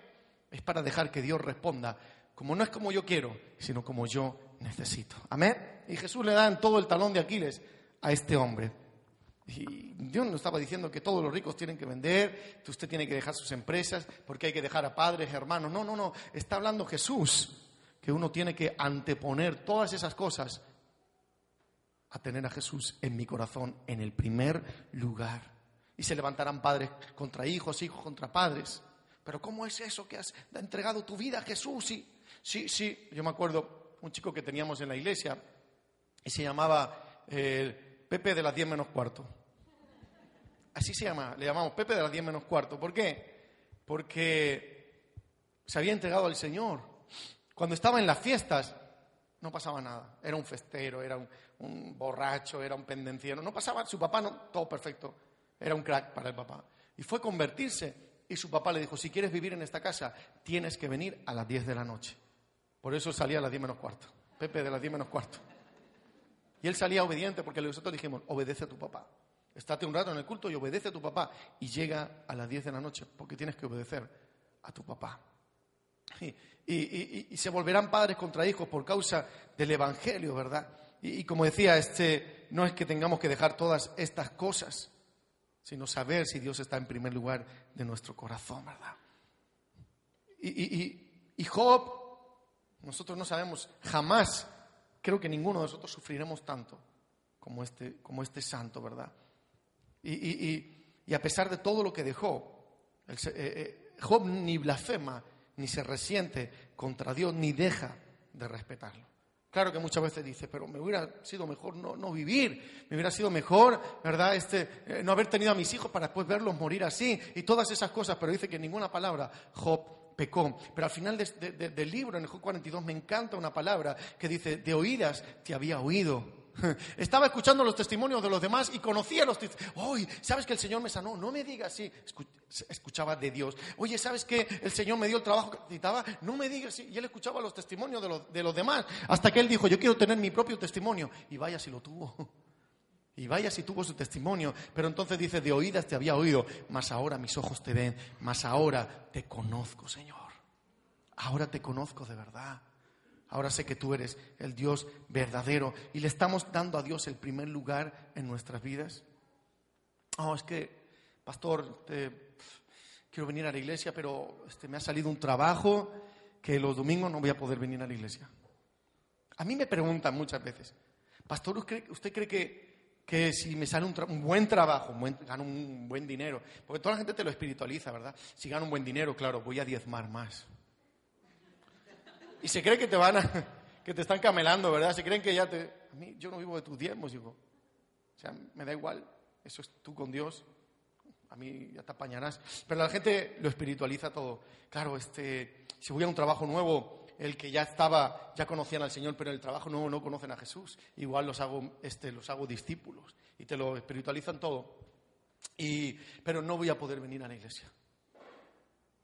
Es para dejar que Dios responda como no es como yo quiero, sino como yo necesito. Amén. Y Jesús le da en todo el talón de Aquiles a este hombre. Y Dios no estaba diciendo que todos los ricos tienen que vender, que usted tiene que dejar sus empresas, porque hay que dejar a padres, hermanos. No, no, no. Está hablando Jesús, que uno tiene que anteponer todas esas cosas a tener a Jesús en mi corazón en el primer lugar. Y se levantarán padres contra hijos, hijos contra padres. Pero ¿cómo es eso que has entregado tu vida a Jesús? Sí, sí, sí. Yo me acuerdo un chico que teníamos en la iglesia y se llamaba eh, Pepe de las 10 menos cuarto. Así se llama, le llamamos Pepe de las 10 menos cuarto. ¿Por qué? Porque se había entregado al Señor. Cuando estaba en las fiestas, no pasaba nada. Era un festero, era un, borracho, era un pendenciero. No pasaba, su papá no, todo perfecto. Era un crack para el papá. Y fue convertirse. Y su papá le dijo, si quieres vivir en esta casa, tienes que venir a las 10 de la noche. Por eso salía a las 10 menos cuarto. Pepe de las 10 menos cuarto. Y él salía obediente porque nosotros dijimos, obedece a tu papá. Estate un rato en el culto y obedece a tu papá. Y llega a las 10 de la noche porque tienes que obedecer a tu papá. Y, se volverán padres contra hijos por causa del Evangelio, ¿verdad? Y, como decía, este, no es que tengamos que dejar todas estas cosas, sino saber si Dios está en primer lugar de nuestro corazón, ¿verdad? Y, Job, nosotros no sabemos jamás, creo que ninguno de nosotros sufriremos tanto como este, como este santo, ¿verdad? Y, a pesar de todo lo que dejó, eh, eh, Job ni blasfema, ni se resiente contra Dios, ni deja de respetarlo. Claro que muchas veces dice, pero me hubiera sido mejor no, vivir, me hubiera sido mejor, ¿verdad? Este, eh, no haber tenido a mis hijos para después verlos morir así y todas esas cosas, pero dice que ninguna palabra Job pecó. Pero al final del libro, en el Job 42, me encanta una palabra que dice, de oídas te había oído, Estaba escuchando los testimonios de los demás y conocía los testimonios. Oye, ¿sabes que el Señor me sanó? No me digas así. Escuchaba de Dios. Oye, ¿sabes que el Señor me dio el trabajo que necesitaba? No me digas así. Y él escuchaba los testimonios de los, de los demás. Hasta que él dijo, yo quiero tener mi propio testimonio. Y vaya si lo tuvo. Y vaya si tuvo su testimonio. Pero entonces dice, de oídas te había oído, mas ahora mis ojos te ven, mas ahora te conozco, Señor. Ahora te conozco de verdad. Ahora sé que tú eres el Dios verdadero y le estamos dando a Dios el primer lugar en nuestras vidas. Oh, es que, pastor, quiero venir a la iglesia, pero este, me ha salido un trabajo que los domingos no voy a poder venir a la iglesia. A mí me preguntan muchas veces, pastor, ¿usted cree que, que si me sale un, buen trabajo, gano un buen dinero? Porque toda la gente te lo espiritualiza, ¿verdad? Si gano un buen dinero, claro, voy a diezmar más y se cree que te van a, que te están camelando, ¿verdad? Se creen que ya te, a mí, yo no vivo de tus diezmos, digo. O sea, me da igual, eso es tú con Dios, a mí ya te apañarás. Pero la gente lo espiritualiza todo. Claro, este, si voy a un trabajo nuevo, el que ya estaba, ya conocían al Señor, pero el trabajo nuevo no conocen a Jesús. Igual los hago, este, los hago discípulos y te lo espiritualizan todo. Y, pero no voy a poder venir a la iglesia.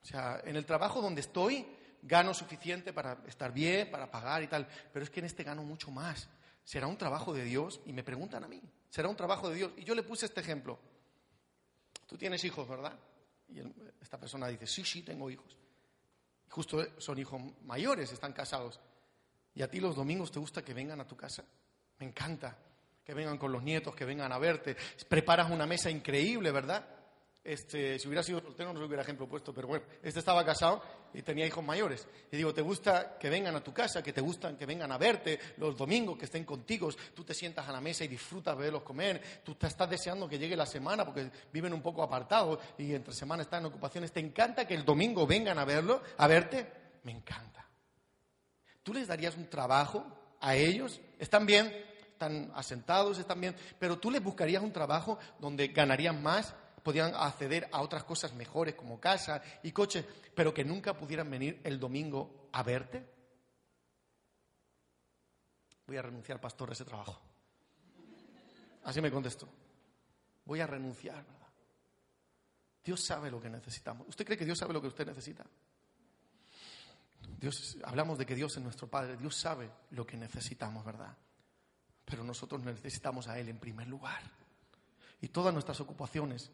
O sea, en el trabajo donde estoy, gano suficiente para estar bien, para pagar y tal, pero es que en este gano mucho más. ¿Será un trabajo de Dios? Y me preguntan a mí, ¿será un trabajo de Dios? Y yo le puse este ejemplo. Tú tienes hijos, ¿verdad? Y esta persona dice, sí, sí, tengo hijos. Justo son hijos mayores, están casados. ¿Y a ti los domingos te gusta que vengan a tu casa? Me encanta que vengan con los nietos, que vengan a verte. Preparas una mesa increíble, ¿verdad? Este, si hubiera sido soltero no se hubiera ejemplo puesto, pero bueno, este estaba casado y tenía hijos mayores. Y digo, ¿te gusta que vengan a tu casa, que te gustan que vengan a verte los domingos, que estén contigo? Tú te sientas a la mesa y disfrutas verlos comer. Tú te estás deseando que llegue la semana porque viven un poco apartados y entre semana están en ocupaciones. ¿Te encanta que el domingo vengan a verlo, a verte? Me encanta. ¿Tú les darías un trabajo a ellos? ¿Están bien? están asentados, están bien, pero tú les buscarías un trabajo donde ganarían más, podían acceder a otras cosas mejores como casa y coche, pero que nunca pudieran venir el domingo a verte. Voy a renunciar, pastor, a ese trabajo. Así me contestó. Voy a renunciar, ¿verdad? Dios sabe lo que necesitamos. ¿Usted cree que Dios sabe lo que usted necesita? Dios, hablamos de que Dios es nuestro Padre, Dios sabe lo que necesitamos, ¿verdad? Pero nosotros necesitamos a Él en primer lugar. Y todas nuestras ocupaciones,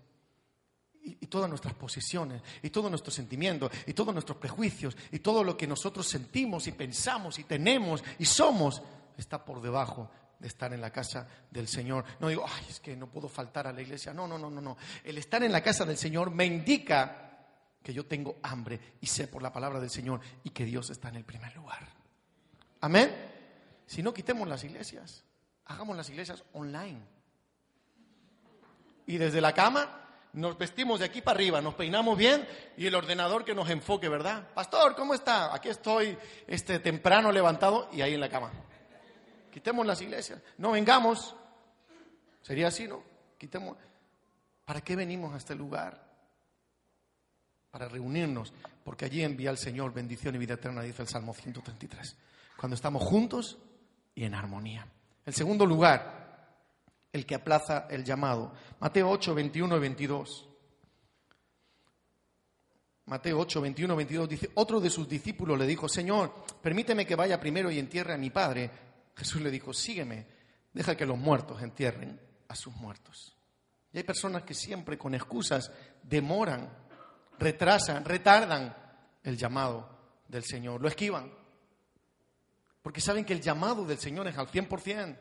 y, todas nuestras posiciones, y todos nuestros sentimientos, y todos nuestros prejuicios, y todo lo que nosotros sentimos y pensamos y tenemos y somos, está por debajo de estar en la casa del Señor. No digo, ay, es que no puedo faltar a la iglesia. No, no, no, no, no. El estar en la casa del Señor me indica que yo tengo hambre y sé por la palabra del Señor y que Dios está en el primer lugar. Amén. Si no, quitemos las iglesias. Hagamos las iglesias online. Y desde la cama nos vestimos de aquí para arriba, nos peinamos bien y el ordenador que nos enfoque, ¿verdad? Pastor, ¿cómo está? Aquí estoy este temprano levantado y ahí en la cama. Quitemos las iglesias. No vengamos. Sería así, ¿no? Quitemos. ¿Para qué venimos a este lugar? Para reunirnos, porque allí envía el Señor bendición y vida eterna, dice el Salmo 133. Cuando estamos juntos y en armonía. El segundo lugar, el que aplaza el llamado. Mateo 8, 21 y 22. Mateo 8, 21, 22 dice, otro de sus discípulos le dijo, Señor, permíteme que vaya primero y entierre a mi padre. Jesús le dijo, sígueme, deja que los muertos entierren a sus muertos. Y hay personas que siempre con excusas demoran, retrasan, retardan el llamado del Señor, lo esquivan. Porque saben que el llamado del Señor es al 100%.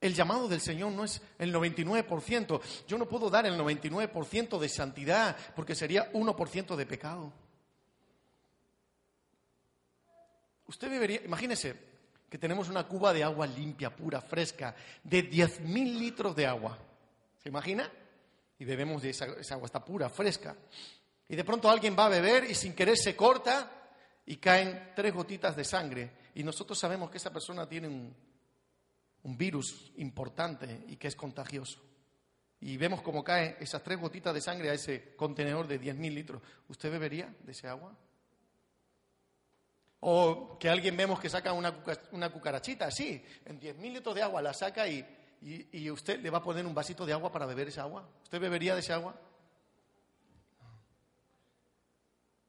El llamado del Señor no es el 99%. Yo no puedo dar el 99% de santidad porque sería 1% de pecado. Usted debería, imagínese, que tenemos una cuba de agua limpia, pura, fresca, de 10.000 litros de agua. ¿Se imagina? Y bebemos de esa, agua, está pura, fresca. Y de pronto alguien va a beber y sin querer se corta y caen tres gotitas de sangre. Y nosotros sabemos que esa persona tiene un, un virus importante y que es contagioso. Y vemos cómo caen esas tres gotitas de sangre a ese contenedor de 10.000 litros. ¿Usted bebería de ese agua? O que alguien vemos que saca una, cucarachita, así, en 10.000 litros de agua la saca y, y, usted le va a poner un vasito de agua para beber esa agua. ¿Usted bebería de esa agua?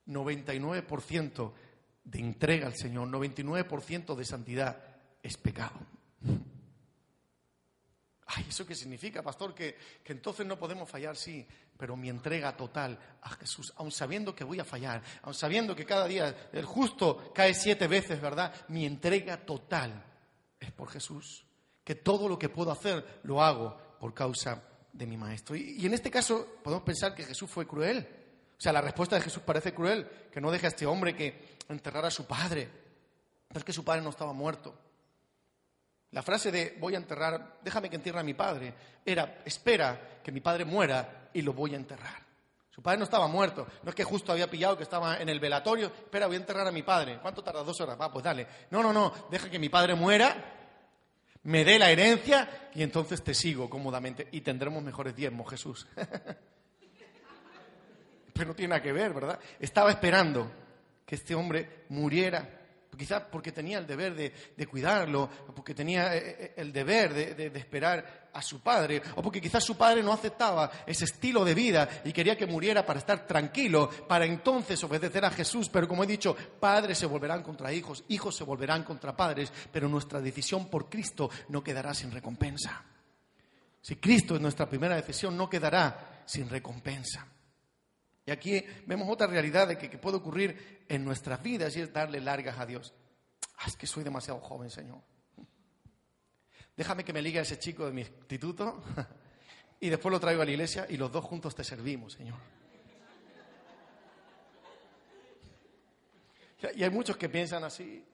99% de entrega al Señor, 99% de santidad es pecado. Ay, ¿eso qué significa, pastor? Que, entonces no podemos fallar, sí, pero mi entrega total a Jesús, aun sabiendo que voy a fallar, aun sabiendo que cada día el justo cae siete veces, ¿verdad? Mi entrega total es por Jesús. Que todo lo que puedo hacer lo hago por causa de mi Maestro. Y, y en este caso podemos pensar que Jesús fue cruel. O sea, la respuesta de Jesús parece cruel, que no deja a este hombre que enterrara a su padre. Pero es que su padre no estaba muerto. La frase de voy a enterrar, déjame que entierre a mi padre, era espera que mi padre muera y lo voy a enterrar. Su padre no estaba muerto, no es que justo había pillado que estaba en el velatorio, espera, voy a enterrar a mi padre. ¿Cuánto tarda? Dos horas. Va, pues dale. No, no, no, deja que mi padre muera, me dé la herencia y entonces te sigo cómodamente y tendremos mejores diezmos, Jesús. Pero no tiene nada que ver, ¿verdad? Estaba esperando que este hombre muriera quizás porque tenía el deber de, cuidarlo, o porque tenía eh, eh, el deber de, esperar a su padre, o porque quizás su padre no aceptaba ese estilo de vida y quería que muriera para estar tranquilo, para entonces obedecer a Jesús. Pero como he dicho, padres se volverán contra hijos, hijos se volverán contra padres, pero nuestra decisión por Cristo no quedará sin recompensa. Si Cristo es nuestra primera decisión, no quedará sin recompensa. Y aquí vemos otra realidad de que, puede ocurrir en nuestras vidas y es darle largas a Dios. Ah, es que soy demasiado joven, Señor. Déjame que me ligue a ese chico de mi instituto y después lo traigo a la iglesia y los dos juntos te servimos, Señor. Y hay muchos que piensan así.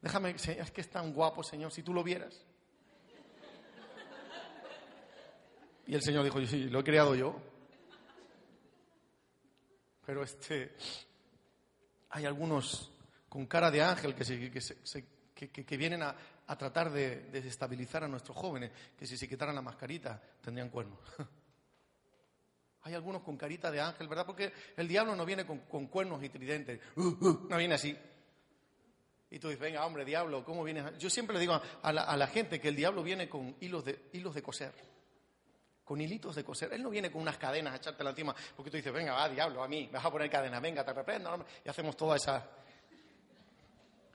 Déjame, es que es tan guapo, Señor, si tú lo vieras. Y el Señor dijo, sí, lo he creado yo. Pero este, hay algunos con cara de ángel que, que, vienen a, a tratar de desestabilizar a nuestros jóvenes, que si se quitaran la mascarita tendrían cuernos. Hay algunos con carita de ángel, ¿verdad? Porque el diablo no viene con, cuernos y tridentes, uh, uh, no viene así. Y tú dices, venga, hombre, diablo, ¿cómo vienes? Yo siempre le digo a la, gente que el diablo viene con hilos de, hilos de coser, con hilitos de coser. Él no viene con unas cadenas a echarte la encima, porque tú dices, venga, va, diablo, a mí, me vas a poner cadenas, venga, te reprendo, y hacemos toda esa...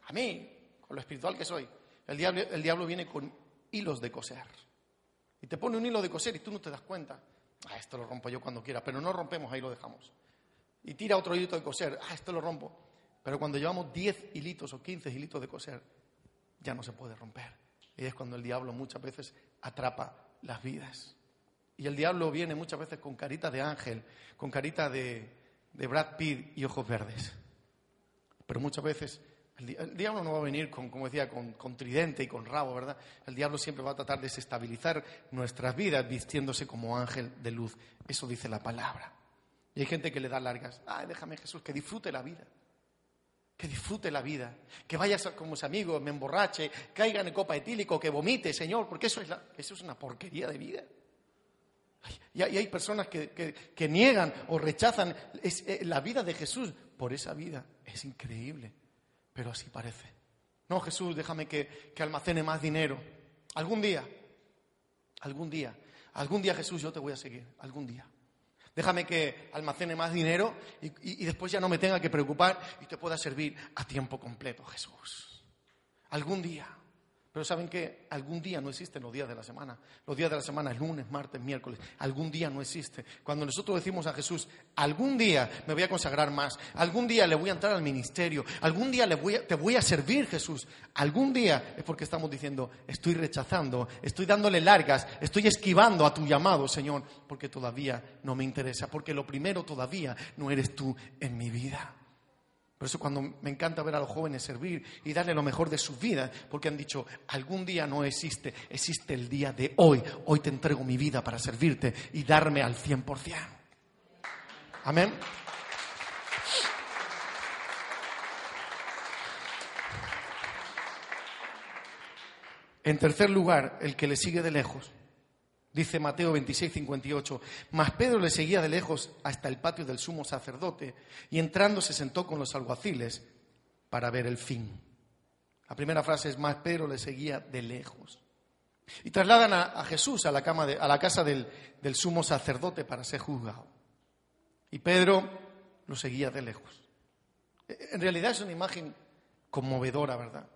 A mí, con lo espiritual que soy, el diablo, el diablo viene con hilos de coser. Y te pone un hilo de coser y tú no te das cuenta. Ah, esto lo rompo yo cuando quiera, pero no rompemos, ahí lo dejamos. Y tira otro hilito de coser, ah, esto lo rompo. Pero cuando llevamos 10 hilitos o 15 hilitos de coser, ya no se puede romper. Y es cuando el diablo muchas veces atrapa las vidas. Y el diablo viene muchas veces con carita de ángel, con carita de, de Brad Pitt y ojos verdes. Pero muchas veces el, diablo no va a venir con, como decía, con, tridente y con rabo, ¿verdad? El diablo siempre va a tratar de desestabilizar nuestras vidas vistiéndose como ángel de luz. Eso dice la palabra. Y hay gente que le da largas. Ay, déjame Jesús, que disfrute la vida. Que disfrute la vida. Que vaya con sus amigos, me emborrache, caiga en copa etílico, que vomite, Señor, porque eso es, eso es una porquería de vida. Y hay personas que, niegan o rechazan eh, la vida de Jesús por esa vida. Es increíble pero así parece. No, Jesús, déjame que, almacene más dinero. Algún día, algún día, algún día Jesús yo te voy a seguir, algún día. Déjame que almacene más dinero y, después ya no me tenga que preocupar y te pueda servir a tiempo completo, Jesús. Algún día. Pero saben que algún día no existen los días de la semana. Los días de la semana es lunes, martes, miércoles. Algún día no existe. Cuando nosotros decimos a Jesús, algún día me voy a consagrar más, algún día le voy a entrar al ministerio, algún día le voy te voy a servir Jesús, algún día es porque estamos diciendo, estoy rechazando, estoy dándole largas, estoy esquivando a tu llamado, Señor, porque todavía no me interesa, porque lo primero todavía no eres tú en mi vida. Por eso cuando me encanta ver a los jóvenes servir y darle lo mejor de su vida, porque han dicho, algún día no existe, existe el día de hoy. Hoy te entrego mi vida para servirte y darme al 100%. Amén. En tercer lugar, el que le sigue de lejos. Dice Mateo 26, 58. Mas Pedro le seguía de lejos hasta el patio del sumo sacerdote y entrando se sentó con los alguaciles para ver el fin. La primera frase es, más Pedro le seguía de lejos. Y trasladan a, Jesús a la, cama a la casa del, del sumo sacerdote para ser juzgado. Y Pedro lo seguía de lejos. En realidad es una imagen conmovedora, ¿verdad?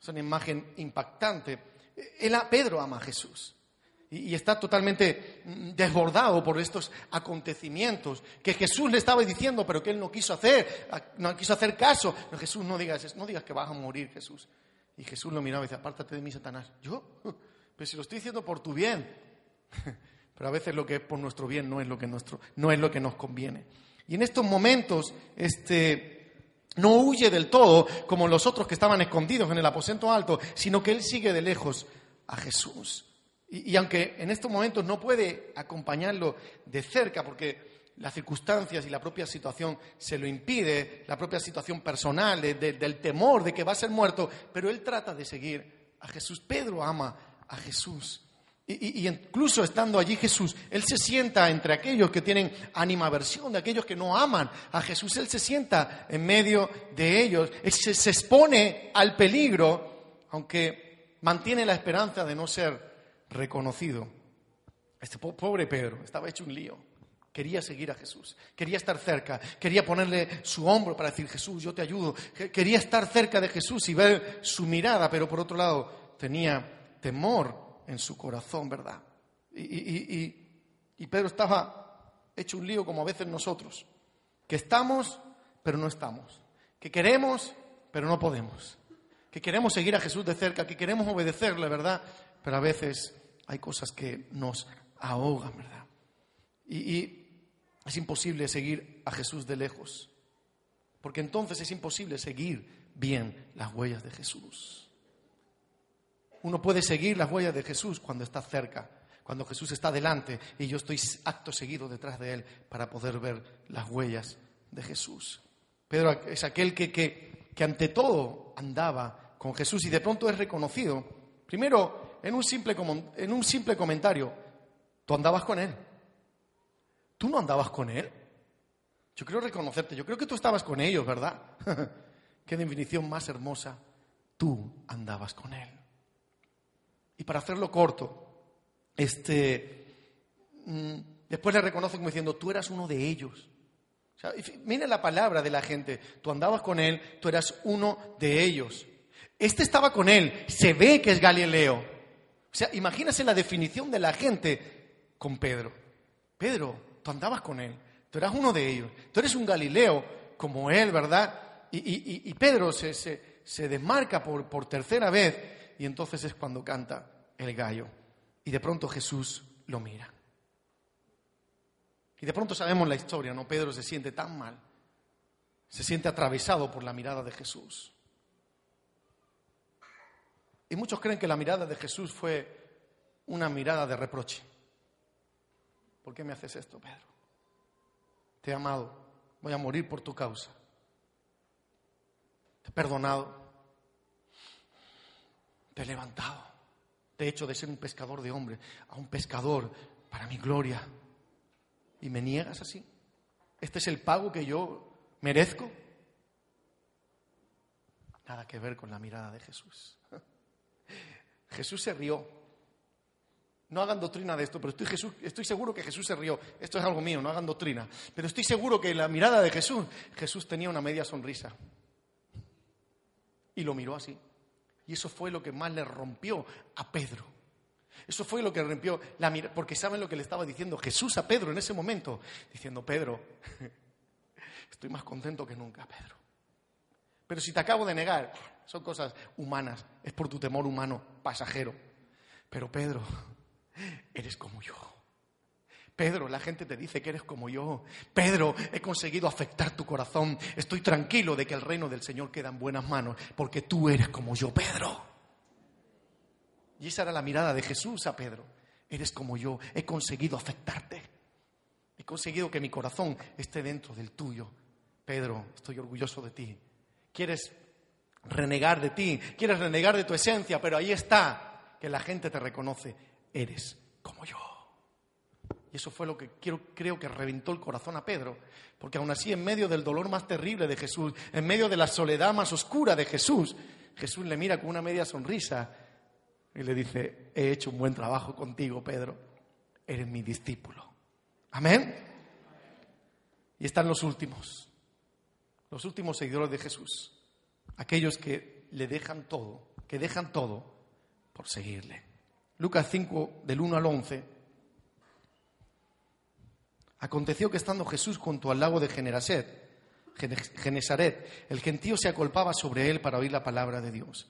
Es una imagen impactante. Él, Pedro ama a Jesús y, está totalmente desbordado por estos acontecimientos que Jesús le estaba diciendo, pero que él no quiso hacer, no quiso hacer caso. Jesús, no digas, no digas que vas a morir, Jesús. Y Jesús lo miraba y dice, apártate de mí, Satanás. ¿Yo? Pero si lo estoy diciendo por tu bien. Pero a veces lo que es por nuestro bien no es lo que, nuestro, no es lo que nos conviene. Y en estos momentos, este, no huye del todo como los otros que estaban escondidos en el aposento alto, sino que él sigue de lejos a Jesús. Y, aunque en estos momentos no puede acompañarlo de cerca porque las circunstancias y la propia situación se lo impide, la propia situación personal del temor de que va a ser muerto, pero él trata de seguir a Jesús. Pedro ama a Jesús. Y, incluso estando allí Jesús, Él se sienta entre aquellos que tienen animaversión, de aquellos que no aman a Jesús. Él se sienta en medio de ellos. Él se expone al peligro, aunque mantiene la esperanza de no ser reconocido. Este pobre Pedro estaba hecho un lío. Quería seguir a Jesús, quería estar cerca, quería ponerle su hombro para decir, Jesús, yo te ayudo. Quería estar cerca de Jesús y ver su mirada, pero por otro lado tenía temor en su corazón, ¿verdad? Y, y Pedro estaba hecho un lío como a veces nosotros, que estamos, pero no estamos, que queremos, pero no podemos, que queremos seguir a Jesús de cerca, que queremos obedecerle, ¿verdad? Pero a veces hay cosas que nos ahogan, ¿verdad? Y, es imposible seguir a Jesús de lejos, porque entonces es imposible seguir bien las huellas de Jesús. Uno puede seguir las huellas de Jesús cuando está cerca, cuando Jesús está delante y yo estoy acto seguido detrás de Él para poder ver las huellas de Jesús. Pedro es aquel que, que ante todo andaba con Jesús y de pronto es reconocido. Primero, en un simple, en un simple comentario, tú andabas con Él. ¿Tú no andabas con Él? Yo quiero reconocerte, yo creo que tú estabas con ellos, ¿verdad? Qué definición más hermosa. Tú andabas con Él. Y para hacerlo corto, este, mm, después le reconoce como diciendo, tú eras uno de ellos. mira la palabra de la gente, tú andabas con Él, tú eras uno de ellos. Este estaba con Él, se ve que es Galileo. O sea, imagínese la definición de la gente con Pedro. Pedro, tú andabas con Él, tú eras uno de ellos, tú eres un Galileo como Él, ¿verdad? Y, Pedro se, se, desmarca por, por tercera vez y entonces es cuando canta el gallo. Y de pronto Jesús lo mira. Y de pronto sabemos la historia, ¿no? Pedro se siente tan mal, se siente atravesado por la mirada de Jesús. Y muchos creen que la mirada de Jesús fue una mirada de reproche. ¿Por qué me haces esto, Pedro? Te he amado, voy a morir por tu causa te he perdonado, te he levantado, te he hecho de ser un pescador de hombres a un pescador para mi gloria. ¿Y me niegas así? ¿Este es el pago que yo merezco? Nada que ver con la mirada de Jesús. Jesús se rió. No hagan doctrina de esto, pero estoy, seguro que Jesús se rió. Esto es algo mío, no hagan doctrina. Pero estoy seguro que en la mirada de Jesús, Jesús tenía una media sonrisa. Y lo miró así. Y eso fue lo que más le rompió a Pedro. Eso fue lo que rompió la mirada, porque saben lo que le estaba diciendo Jesús a Pedro en ese momento, diciendo, Pedro, estoy más contento que nunca, Pedro. Pero si te acabo de negar, son cosas humanas, es por tu temor humano, pasajero. Pero Pedro, eres como yo. Pedro, la gente te dice que eres como yo. Pedro, he conseguido afectar tu corazón. Estoy tranquilo de que el reino del Señor queda en buenas manos, porque tú eres como yo, Pedro. Y esa era la mirada de Jesús a Pedro. Eres como yo, he conseguido afectarte. He conseguido que mi corazón esté dentro del tuyo. Pedro, estoy orgulloso de ti. Quieres renegar de ti, quieres renegar de tu esencia, pero ahí está, que la gente te reconoce. Eres como yo. Y eso fue lo que creo que reventó el corazón a Pedro, porque aún así en medio del dolor más terrible de Jesús, en medio de la soledad más oscura de Jesús, Jesús le mira con una media sonrisa y le dice, he hecho un buen trabajo contigo, Pedro, eres mi discípulo. Amén. Y están los últimos, los últimos seguidores de Jesús, aquellos que le dejan todo, que dejan todo por seguirle. Lucas 5, del 1 al 11 Aconteció que estando Jesús junto al lago de Genesaret, el gentío se acolpaba sobre él para oír la palabra de Dios.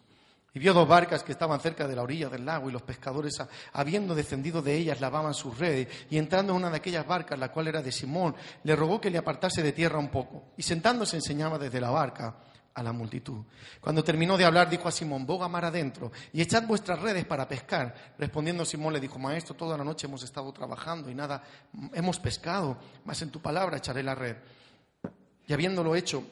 Y vio dos barcas que estaban cerca de la orilla del lago y los pescadores, habiendo descendido de ellas, lavaban sus redes. Y entrando en una de aquellas barcas, la cual era de Simón, le rogó que le apartase de tierra un poco. Y sentándose enseñaba desde la barca a la multitud. Cuando terminó de hablar, dijo a Simón, boga mar adentro y echad vuestras redes para pescar. Respondiendo Simón le dijo, Maestro, toda la noche hemos estado trabajando y nada hemos pescado, mas en tu palabra echaré la red. Y habiéndolo hecho,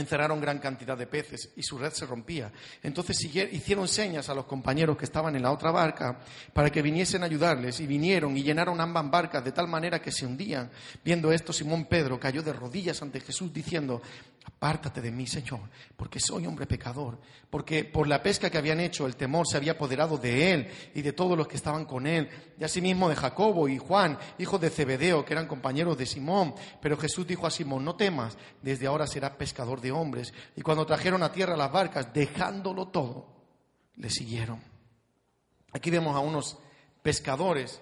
encerraron gran cantidad de peces y su red se rompía. Entonces hicieron señas a los compañeros que estaban en la otra barca para que viniesen a ayudarles y vinieron y llenaron ambas barcas de tal manera que se hundían. Viendo esto, Simón Pedro cayó de rodillas ante Jesús diciendo, apártate de mí, Señor, porque soy hombre pecador, porque por la pesca que habían hecho el temor se había apoderado de él y de todos los que estaban con él, y asimismo de Jacobo y Juan, hijos de Zebedeo, que eran compañeros de Simón. Pero Jesús dijo a Simón, no temas, desde ahora serás pescador de hombres. Y cuando trajeron a tierra las barcas, dejándolo todo, le siguieron. Aquí vemos a unos pescadores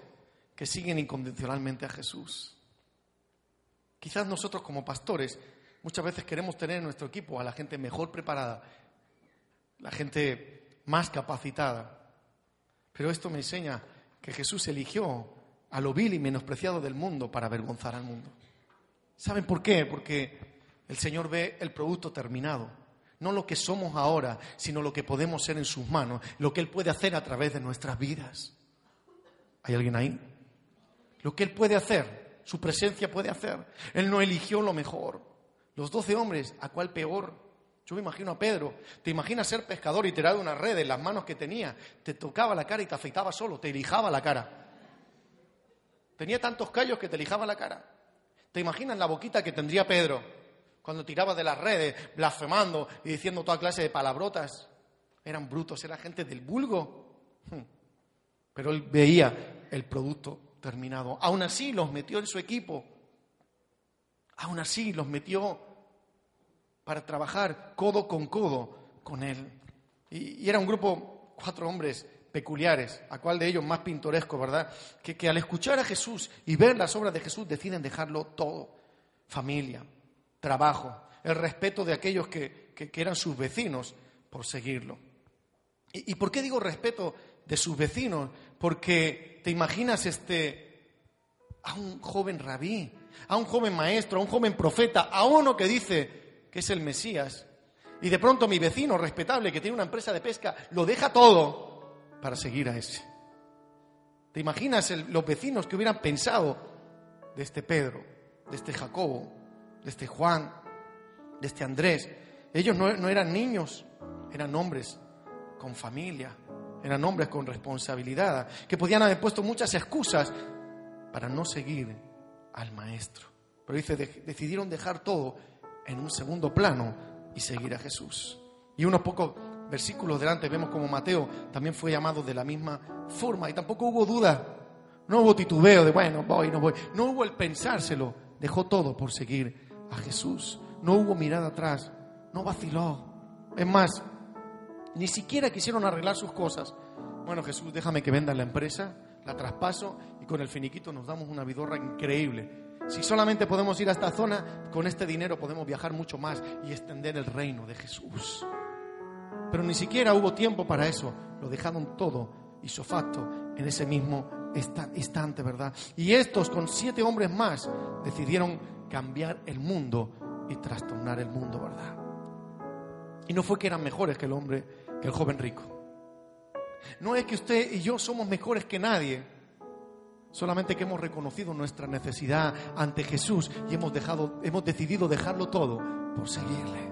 que siguen incondicionalmente a Jesús. Quizás nosotros como pastores Muchas veces queremos tener en nuestro equipo a la gente mejor preparada, la gente más capacitada. Pero esto me enseña que Jesús eligió a lo vil y menospreciado del mundo para avergonzar al mundo. ¿Saben por qué? Porque el Señor ve el producto terminado. No lo que somos ahora, sino lo que podemos ser en sus manos, lo que Él puede hacer a través de nuestras vidas. ¿Hay alguien ahí? Lo que Él puede hacer, su presencia puede hacer. Él no eligió lo mejor. Los doce hombres, ¿a cuál peor Yo me imagino a Pedro, te imaginas ser pescador y tirar una red en las manos que tenía, te tocaba la cara y te afeitaba solo, te lijaba la cara. Tenía tantos callos que te lijaba la cara. ¿Te imaginas la boquita que tendría Pedro cuando tiraba de las redes, blasfemando y diciendo toda clase de palabrotas? Eran brutos, era gente del vulgo. Hmm. Pero él veía el producto terminado. Aún así los metió en su equipo. Aún así los metió para trabajar codo con codo con él. Y, era un grupo, cuatro hombres peculiares, a cuál de ellos más pintoresco, ¿verdad? Que, que al escuchar a Jesús y ver las obras de Jesús deciden dejarlo todo. Familia, trabajo, el respeto de aquellos que, que, eran sus vecinos por seguirlo. ¿Y, ¿Y por qué digo respeto de sus vecinos? Porque te imaginas este a un joven rabí, a un joven maestro, a un joven profeta, a uno que dice, que es el Mesías, y de pronto mi vecino respetable que tiene una empresa de pesca lo deja todo para seguir a ese. ¿Te imaginas los vecinos que hubieran pensado de este Pedro, de este Jacobo, de este Juan, de este Andrés? Ellos no, no eran niños, eran hombres con familia, eran hombres con responsabilidad, que podían haber puesto muchas excusas para no seguir al maestro. Pero dice, decidieron dejar todo en un segundo plano y seguir a Jesús. Y unos pocos versículos delante vemos como Mateo también fue llamado de la misma forma y tampoco hubo duda, no hubo titubeo de bueno, voy, no voy, no hubo el pensárselo, dejó todo por seguir a Jesús, no hubo mirada atrás, no vaciló. Es más, ni siquiera quisieron arreglar sus cosas. Bueno, Jesús, déjame que venda la empresa, la traspaso y con el finiquito nos damos una vidorra increíble si solamente podemos ir a esta zona, con este dinero podemos viajar mucho más y extender el reino de Jesús. Pero ni siquiera hubo tiempo para eso. Lo dejaron todo isofacto en ese mismo instante, ¿verdad? Y estos, con siete hombres más, decidieron cambiar el mundo y trastornar el mundo, ¿verdad? Y no fue que eran mejores que el hombre, que el joven rico. No es que usted y yo somos mejores que nadie solamente que hemos reconocido nuestra necesidad ante Jesús y hemos, dejado, hemos decidido dejarlo todo por seguirle.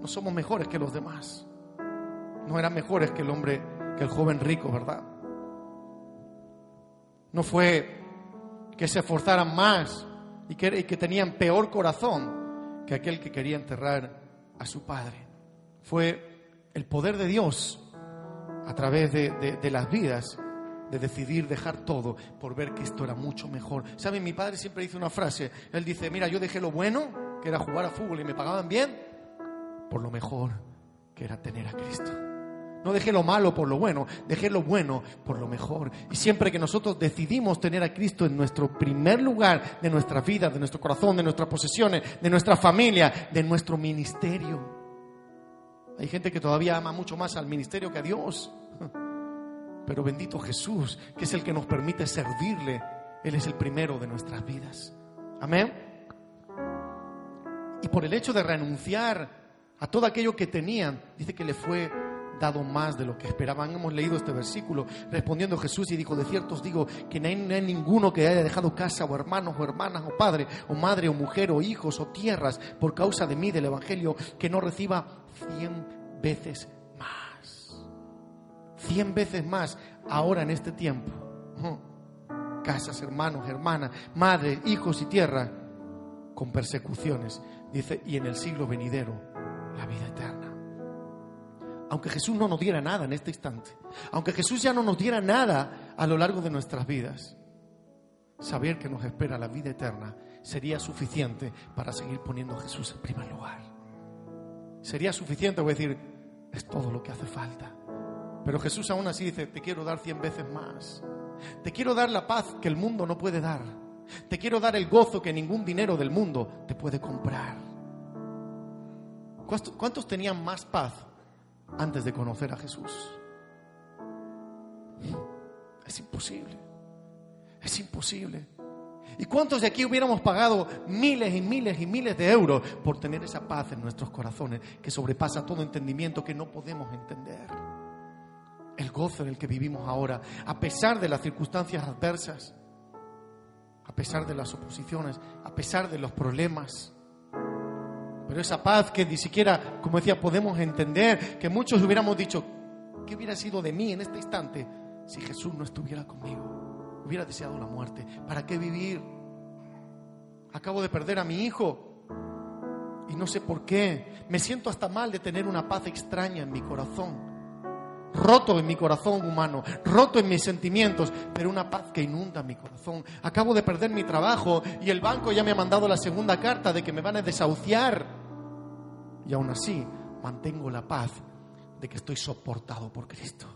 No somos mejores que los demás. No eran mejores que el hombre, que el joven rico, ¿verdad? No fue que se esforzaran más y que, tenían peor corazón que aquel que quería enterrar a su padre. Fue el poder de Dios a través de las vidas de decidir dejar todo por ver que esto era mucho mejor. ¿Saben? Mi padre siempre dice una frase. Él dice, mira, yo dejé lo bueno, que era jugar a fútbol y me pagaban bien, por lo mejor, que era tener a Cristo. No dejé lo malo por lo bueno, dejé lo bueno por lo mejor. Y siempre que nosotros decidimos tener a Cristo en nuestro primer lugar de nuestra vida, de nuestro corazón, de nuestras posesiones, de nuestra familia, de nuestro ministerio. Hay gente que todavía ama mucho más al ministerio que a Dios. Pero bendito Jesús, que es el que nos permite servirle. Él es el primero de nuestras vidas. Amén. Y por el hecho de renunciar a todo aquello que tenían, dice que le fue dado más de lo que esperaban. Hemos leído este versículo respondiendo Jesús y dijo, de cierto os digo que no hay, no hay, ninguno que haya dejado casa o hermanos o hermanas o padre o madre o mujer o hijos o tierras por causa de mí, del Evangelio, que no reciba cien veces cien veces más ahora en este tiempo. Casas, hermanos, hermanas, madres, hijos y tierra con persecuciones. Dice, y en el siglo venidero, la vida eterna. Aunque Jesús no nos diera nada en este instante, aunque Jesús ya no nos diera nada a lo largo de nuestras vidas, saber que nos espera la vida eterna sería suficiente para seguir poniendo a Jesús en primer lugar. Sería suficiente, voy a decir, es todo lo que hace falta. Pero Jesús aún así dice, te quiero dar cien veces más. Te quiero dar la paz que el mundo no puede dar. Te quiero dar el gozo que ningún dinero del mundo te puede comprar. ¿Cuántos tenían más paz antes de conocer a Jesús? Es imposible. Es imposible. ¿Y cuántos de aquí hubiéramos pagado miles y miles y miles de euros por tener esa paz en nuestros corazones que sobrepasa todo entendimiento que no podemos entender? el gozo en el que vivimos ahora, a pesar de las circunstancias adversas, a pesar de las oposiciones, a pesar de los problemas. Pero esa paz que ni siquiera, como decía, podemos entender, que muchos hubiéramos dicho, ¿qué hubiera sido de mí en este instante si Jesús no estuviera conmigo? Hubiera deseado la muerte. ¿Para qué vivir? Acabo de perder a mi hijo y no sé por qué. Me siento hasta mal de tener una paz extraña en mi corazón roto en mi corazón humano, roto en mis sentimientos, pero una paz que inunda mi corazón. Acabo de perder mi trabajo y el banco ya me ha mandado la segunda carta de que me van a desahuciar. Y aún así mantengo la paz de que estoy soportado por Cristo.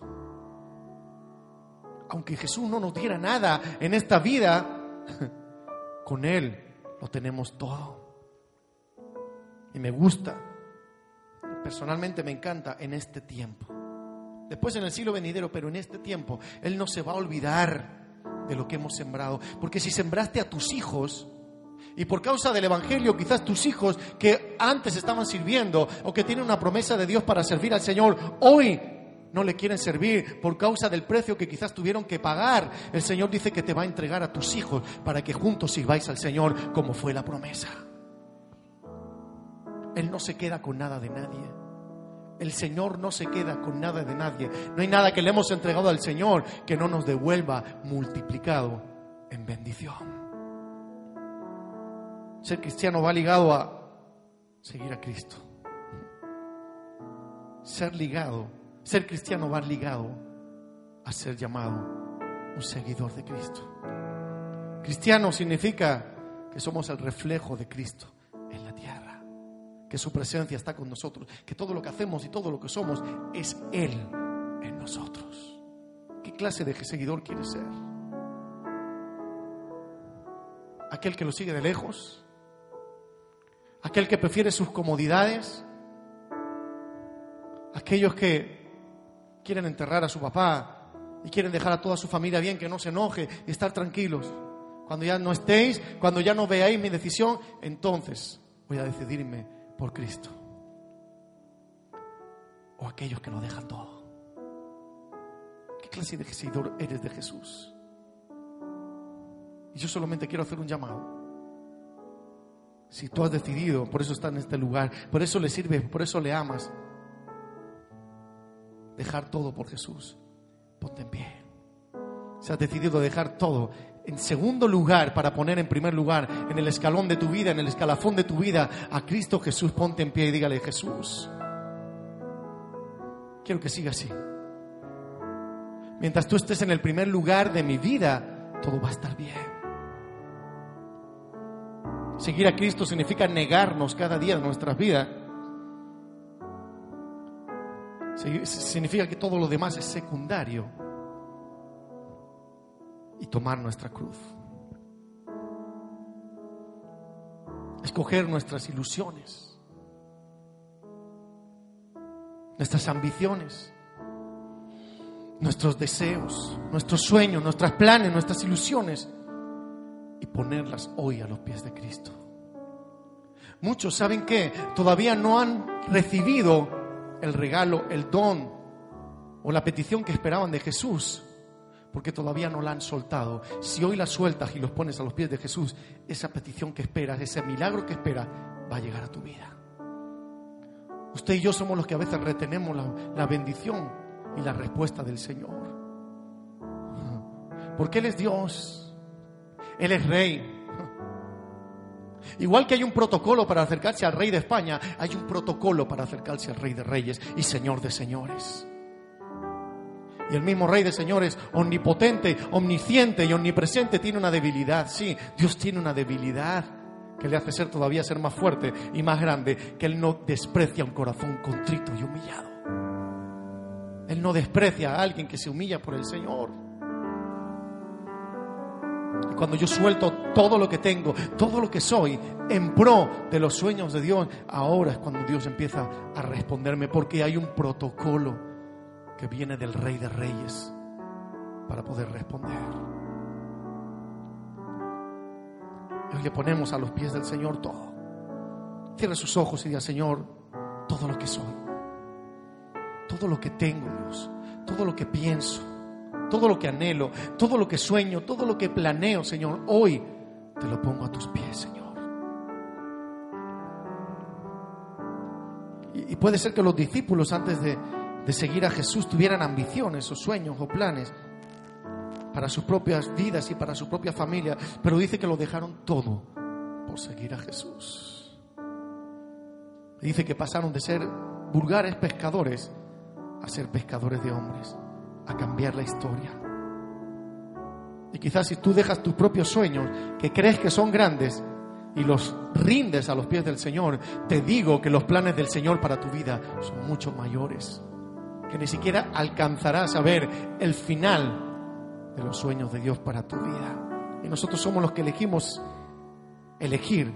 Aunque Jesús no nos diera nada en esta vida, con Él lo tenemos todo. Y me gusta, personalmente me encanta en este tiempo después en el siglo venidero, pero en este tiempo Él no se va a olvidar de lo que hemos sembrado. Porque si sembraste a tus hijos, y por causa del Evangelio, quizás tus hijos que antes estaban sirviendo o que tienen una promesa de Dios para servir al Señor, hoy no le quieren servir por causa del precio que quizás tuvieron que pagar. El Señor dice que te va a entregar a tus hijos para que juntos sirváis al Señor como fue la promesa. Él no se queda con nada de nadie. El Señor no se queda con nada de nadie. No hay nada que le hemos entregado al Señor que no nos devuelva multiplicado en bendición. Ser cristiano va ligado a seguir a Cristo. Ser ligado, ser cristiano va ligado a ser llamado un seguidor de Cristo. Cristiano significa que somos el reflejo de Cristo que su presencia está con nosotros, que todo lo que hacemos y todo lo que somos es Él en nosotros. ¿Qué clase de seguidor quiere ser? ¿Aquel que lo sigue de lejos? ¿Aquel que prefiere sus comodidades? ¿Aquellos que quieren enterrar a su papá y quieren dejar a toda su familia bien, que no se enoje y estar tranquilos? Cuando ya no estéis, cuando ya no veáis mi decisión, entonces voy a decidirme por Cristo. O aquellos que lo dejan todo. ¿Qué clase de seguidor eres de Jesús? Y yo solamente quiero hacer un llamado. Si tú has decidido, por eso está en este lugar, por eso le sirve, por eso le amas, dejar todo por Jesús, ponte en pie. Si has decidido dejar todo, en segundo lugar, para poner en primer lugar en el escalón de tu vida, en el escalafón de tu vida, a Cristo Jesús, ponte en pie y dígale, Jesús, quiero que siga así. Mientras tú estés en el primer lugar de mi vida, todo va a estar bien. Seguir a Cristo significa negarnos cada día de nuestras vidas. Significa que todo lo demás es secundario y tomar nuestra cruz. Escoger nuestras ilusiones, nuestras ambiciones, nuestros deseos, nuestros sueños, nuestros planes, nuestras ilusiones y ponerlas hoy a los pies de Cristo. Muchos saben que todavía no han recibido el regalo, el don o la petición que esperaban de Jesús porque todavía no la han soltado. Si hoy la sueltas y los pones a los pies de Jesús, esa petición que esperas, ese milagro que esperas, va a llegar a tu vida. Usted y yo somos los que a veces retenemos la, la bendición y la respuesta del Señor. Porque Él es Dios, Él es Rey. Igual que hay un protocolo para acercarse al Rey de España, hay un protocolo para acercarse al Rey de Reyes y Señor de Señores. Y el mismo Rey de Señores, omnipotente, omnisciente y omnipresente, tiene una debilidad. Sí, Dios tiene una debilidad que le hace ser todavía ser más fuerte y más grande, que Él no desprecia un corazón contrito y humillado. Él no desprecia a alguien que se humilla por el Señor. Cuando yo suelto todo lo que tengo, todo lo que soy, en pro de los sueños de Dios, ahora es cuando Dios empieza a responderme, porque hay un protocolo que viene del Rey de Reyes para poder responder. Hoy le ponemos a los pies del Señor todo. Cierra sus ojos y diga, Señor, todo lo que soy, todo lo que tengo, Dios, todo lo que pienso, todo lo que anhelo, todo lo que sueño, todo lo que planeo, Señor, hoy te lo pongo a tus pies, Señor. Y puede ser que los discípulos antes de, de seguir a Jesús tuvieran ambiciones o sueños o planes para sus propias vidas y para su propia familia, pero dice que lo dejaron todo por seguir a Jesús. Dice que pasaron de ser vulgares pescadores a ser pescadores de hombres, a cambiar la historia. Y quizás si tú dejas tus propios sueños, que crees que son grandes, y los rindes a los pies del Señor, te digo que los planes del Señor para tu vida son mucho mayores, que ni siquiera alcanzarás a ver el final de los sueños de Dios para tu vida. Y nosotros somos los que elegimos elegir,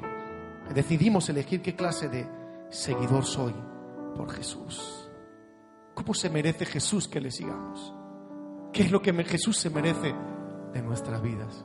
decidimos elegir qué clase de seguidor soy por Jesús. ¿Cómo se merece Jesús que le sigamos? ¿Qué es lo que Jesús se merece de nuestras vidas?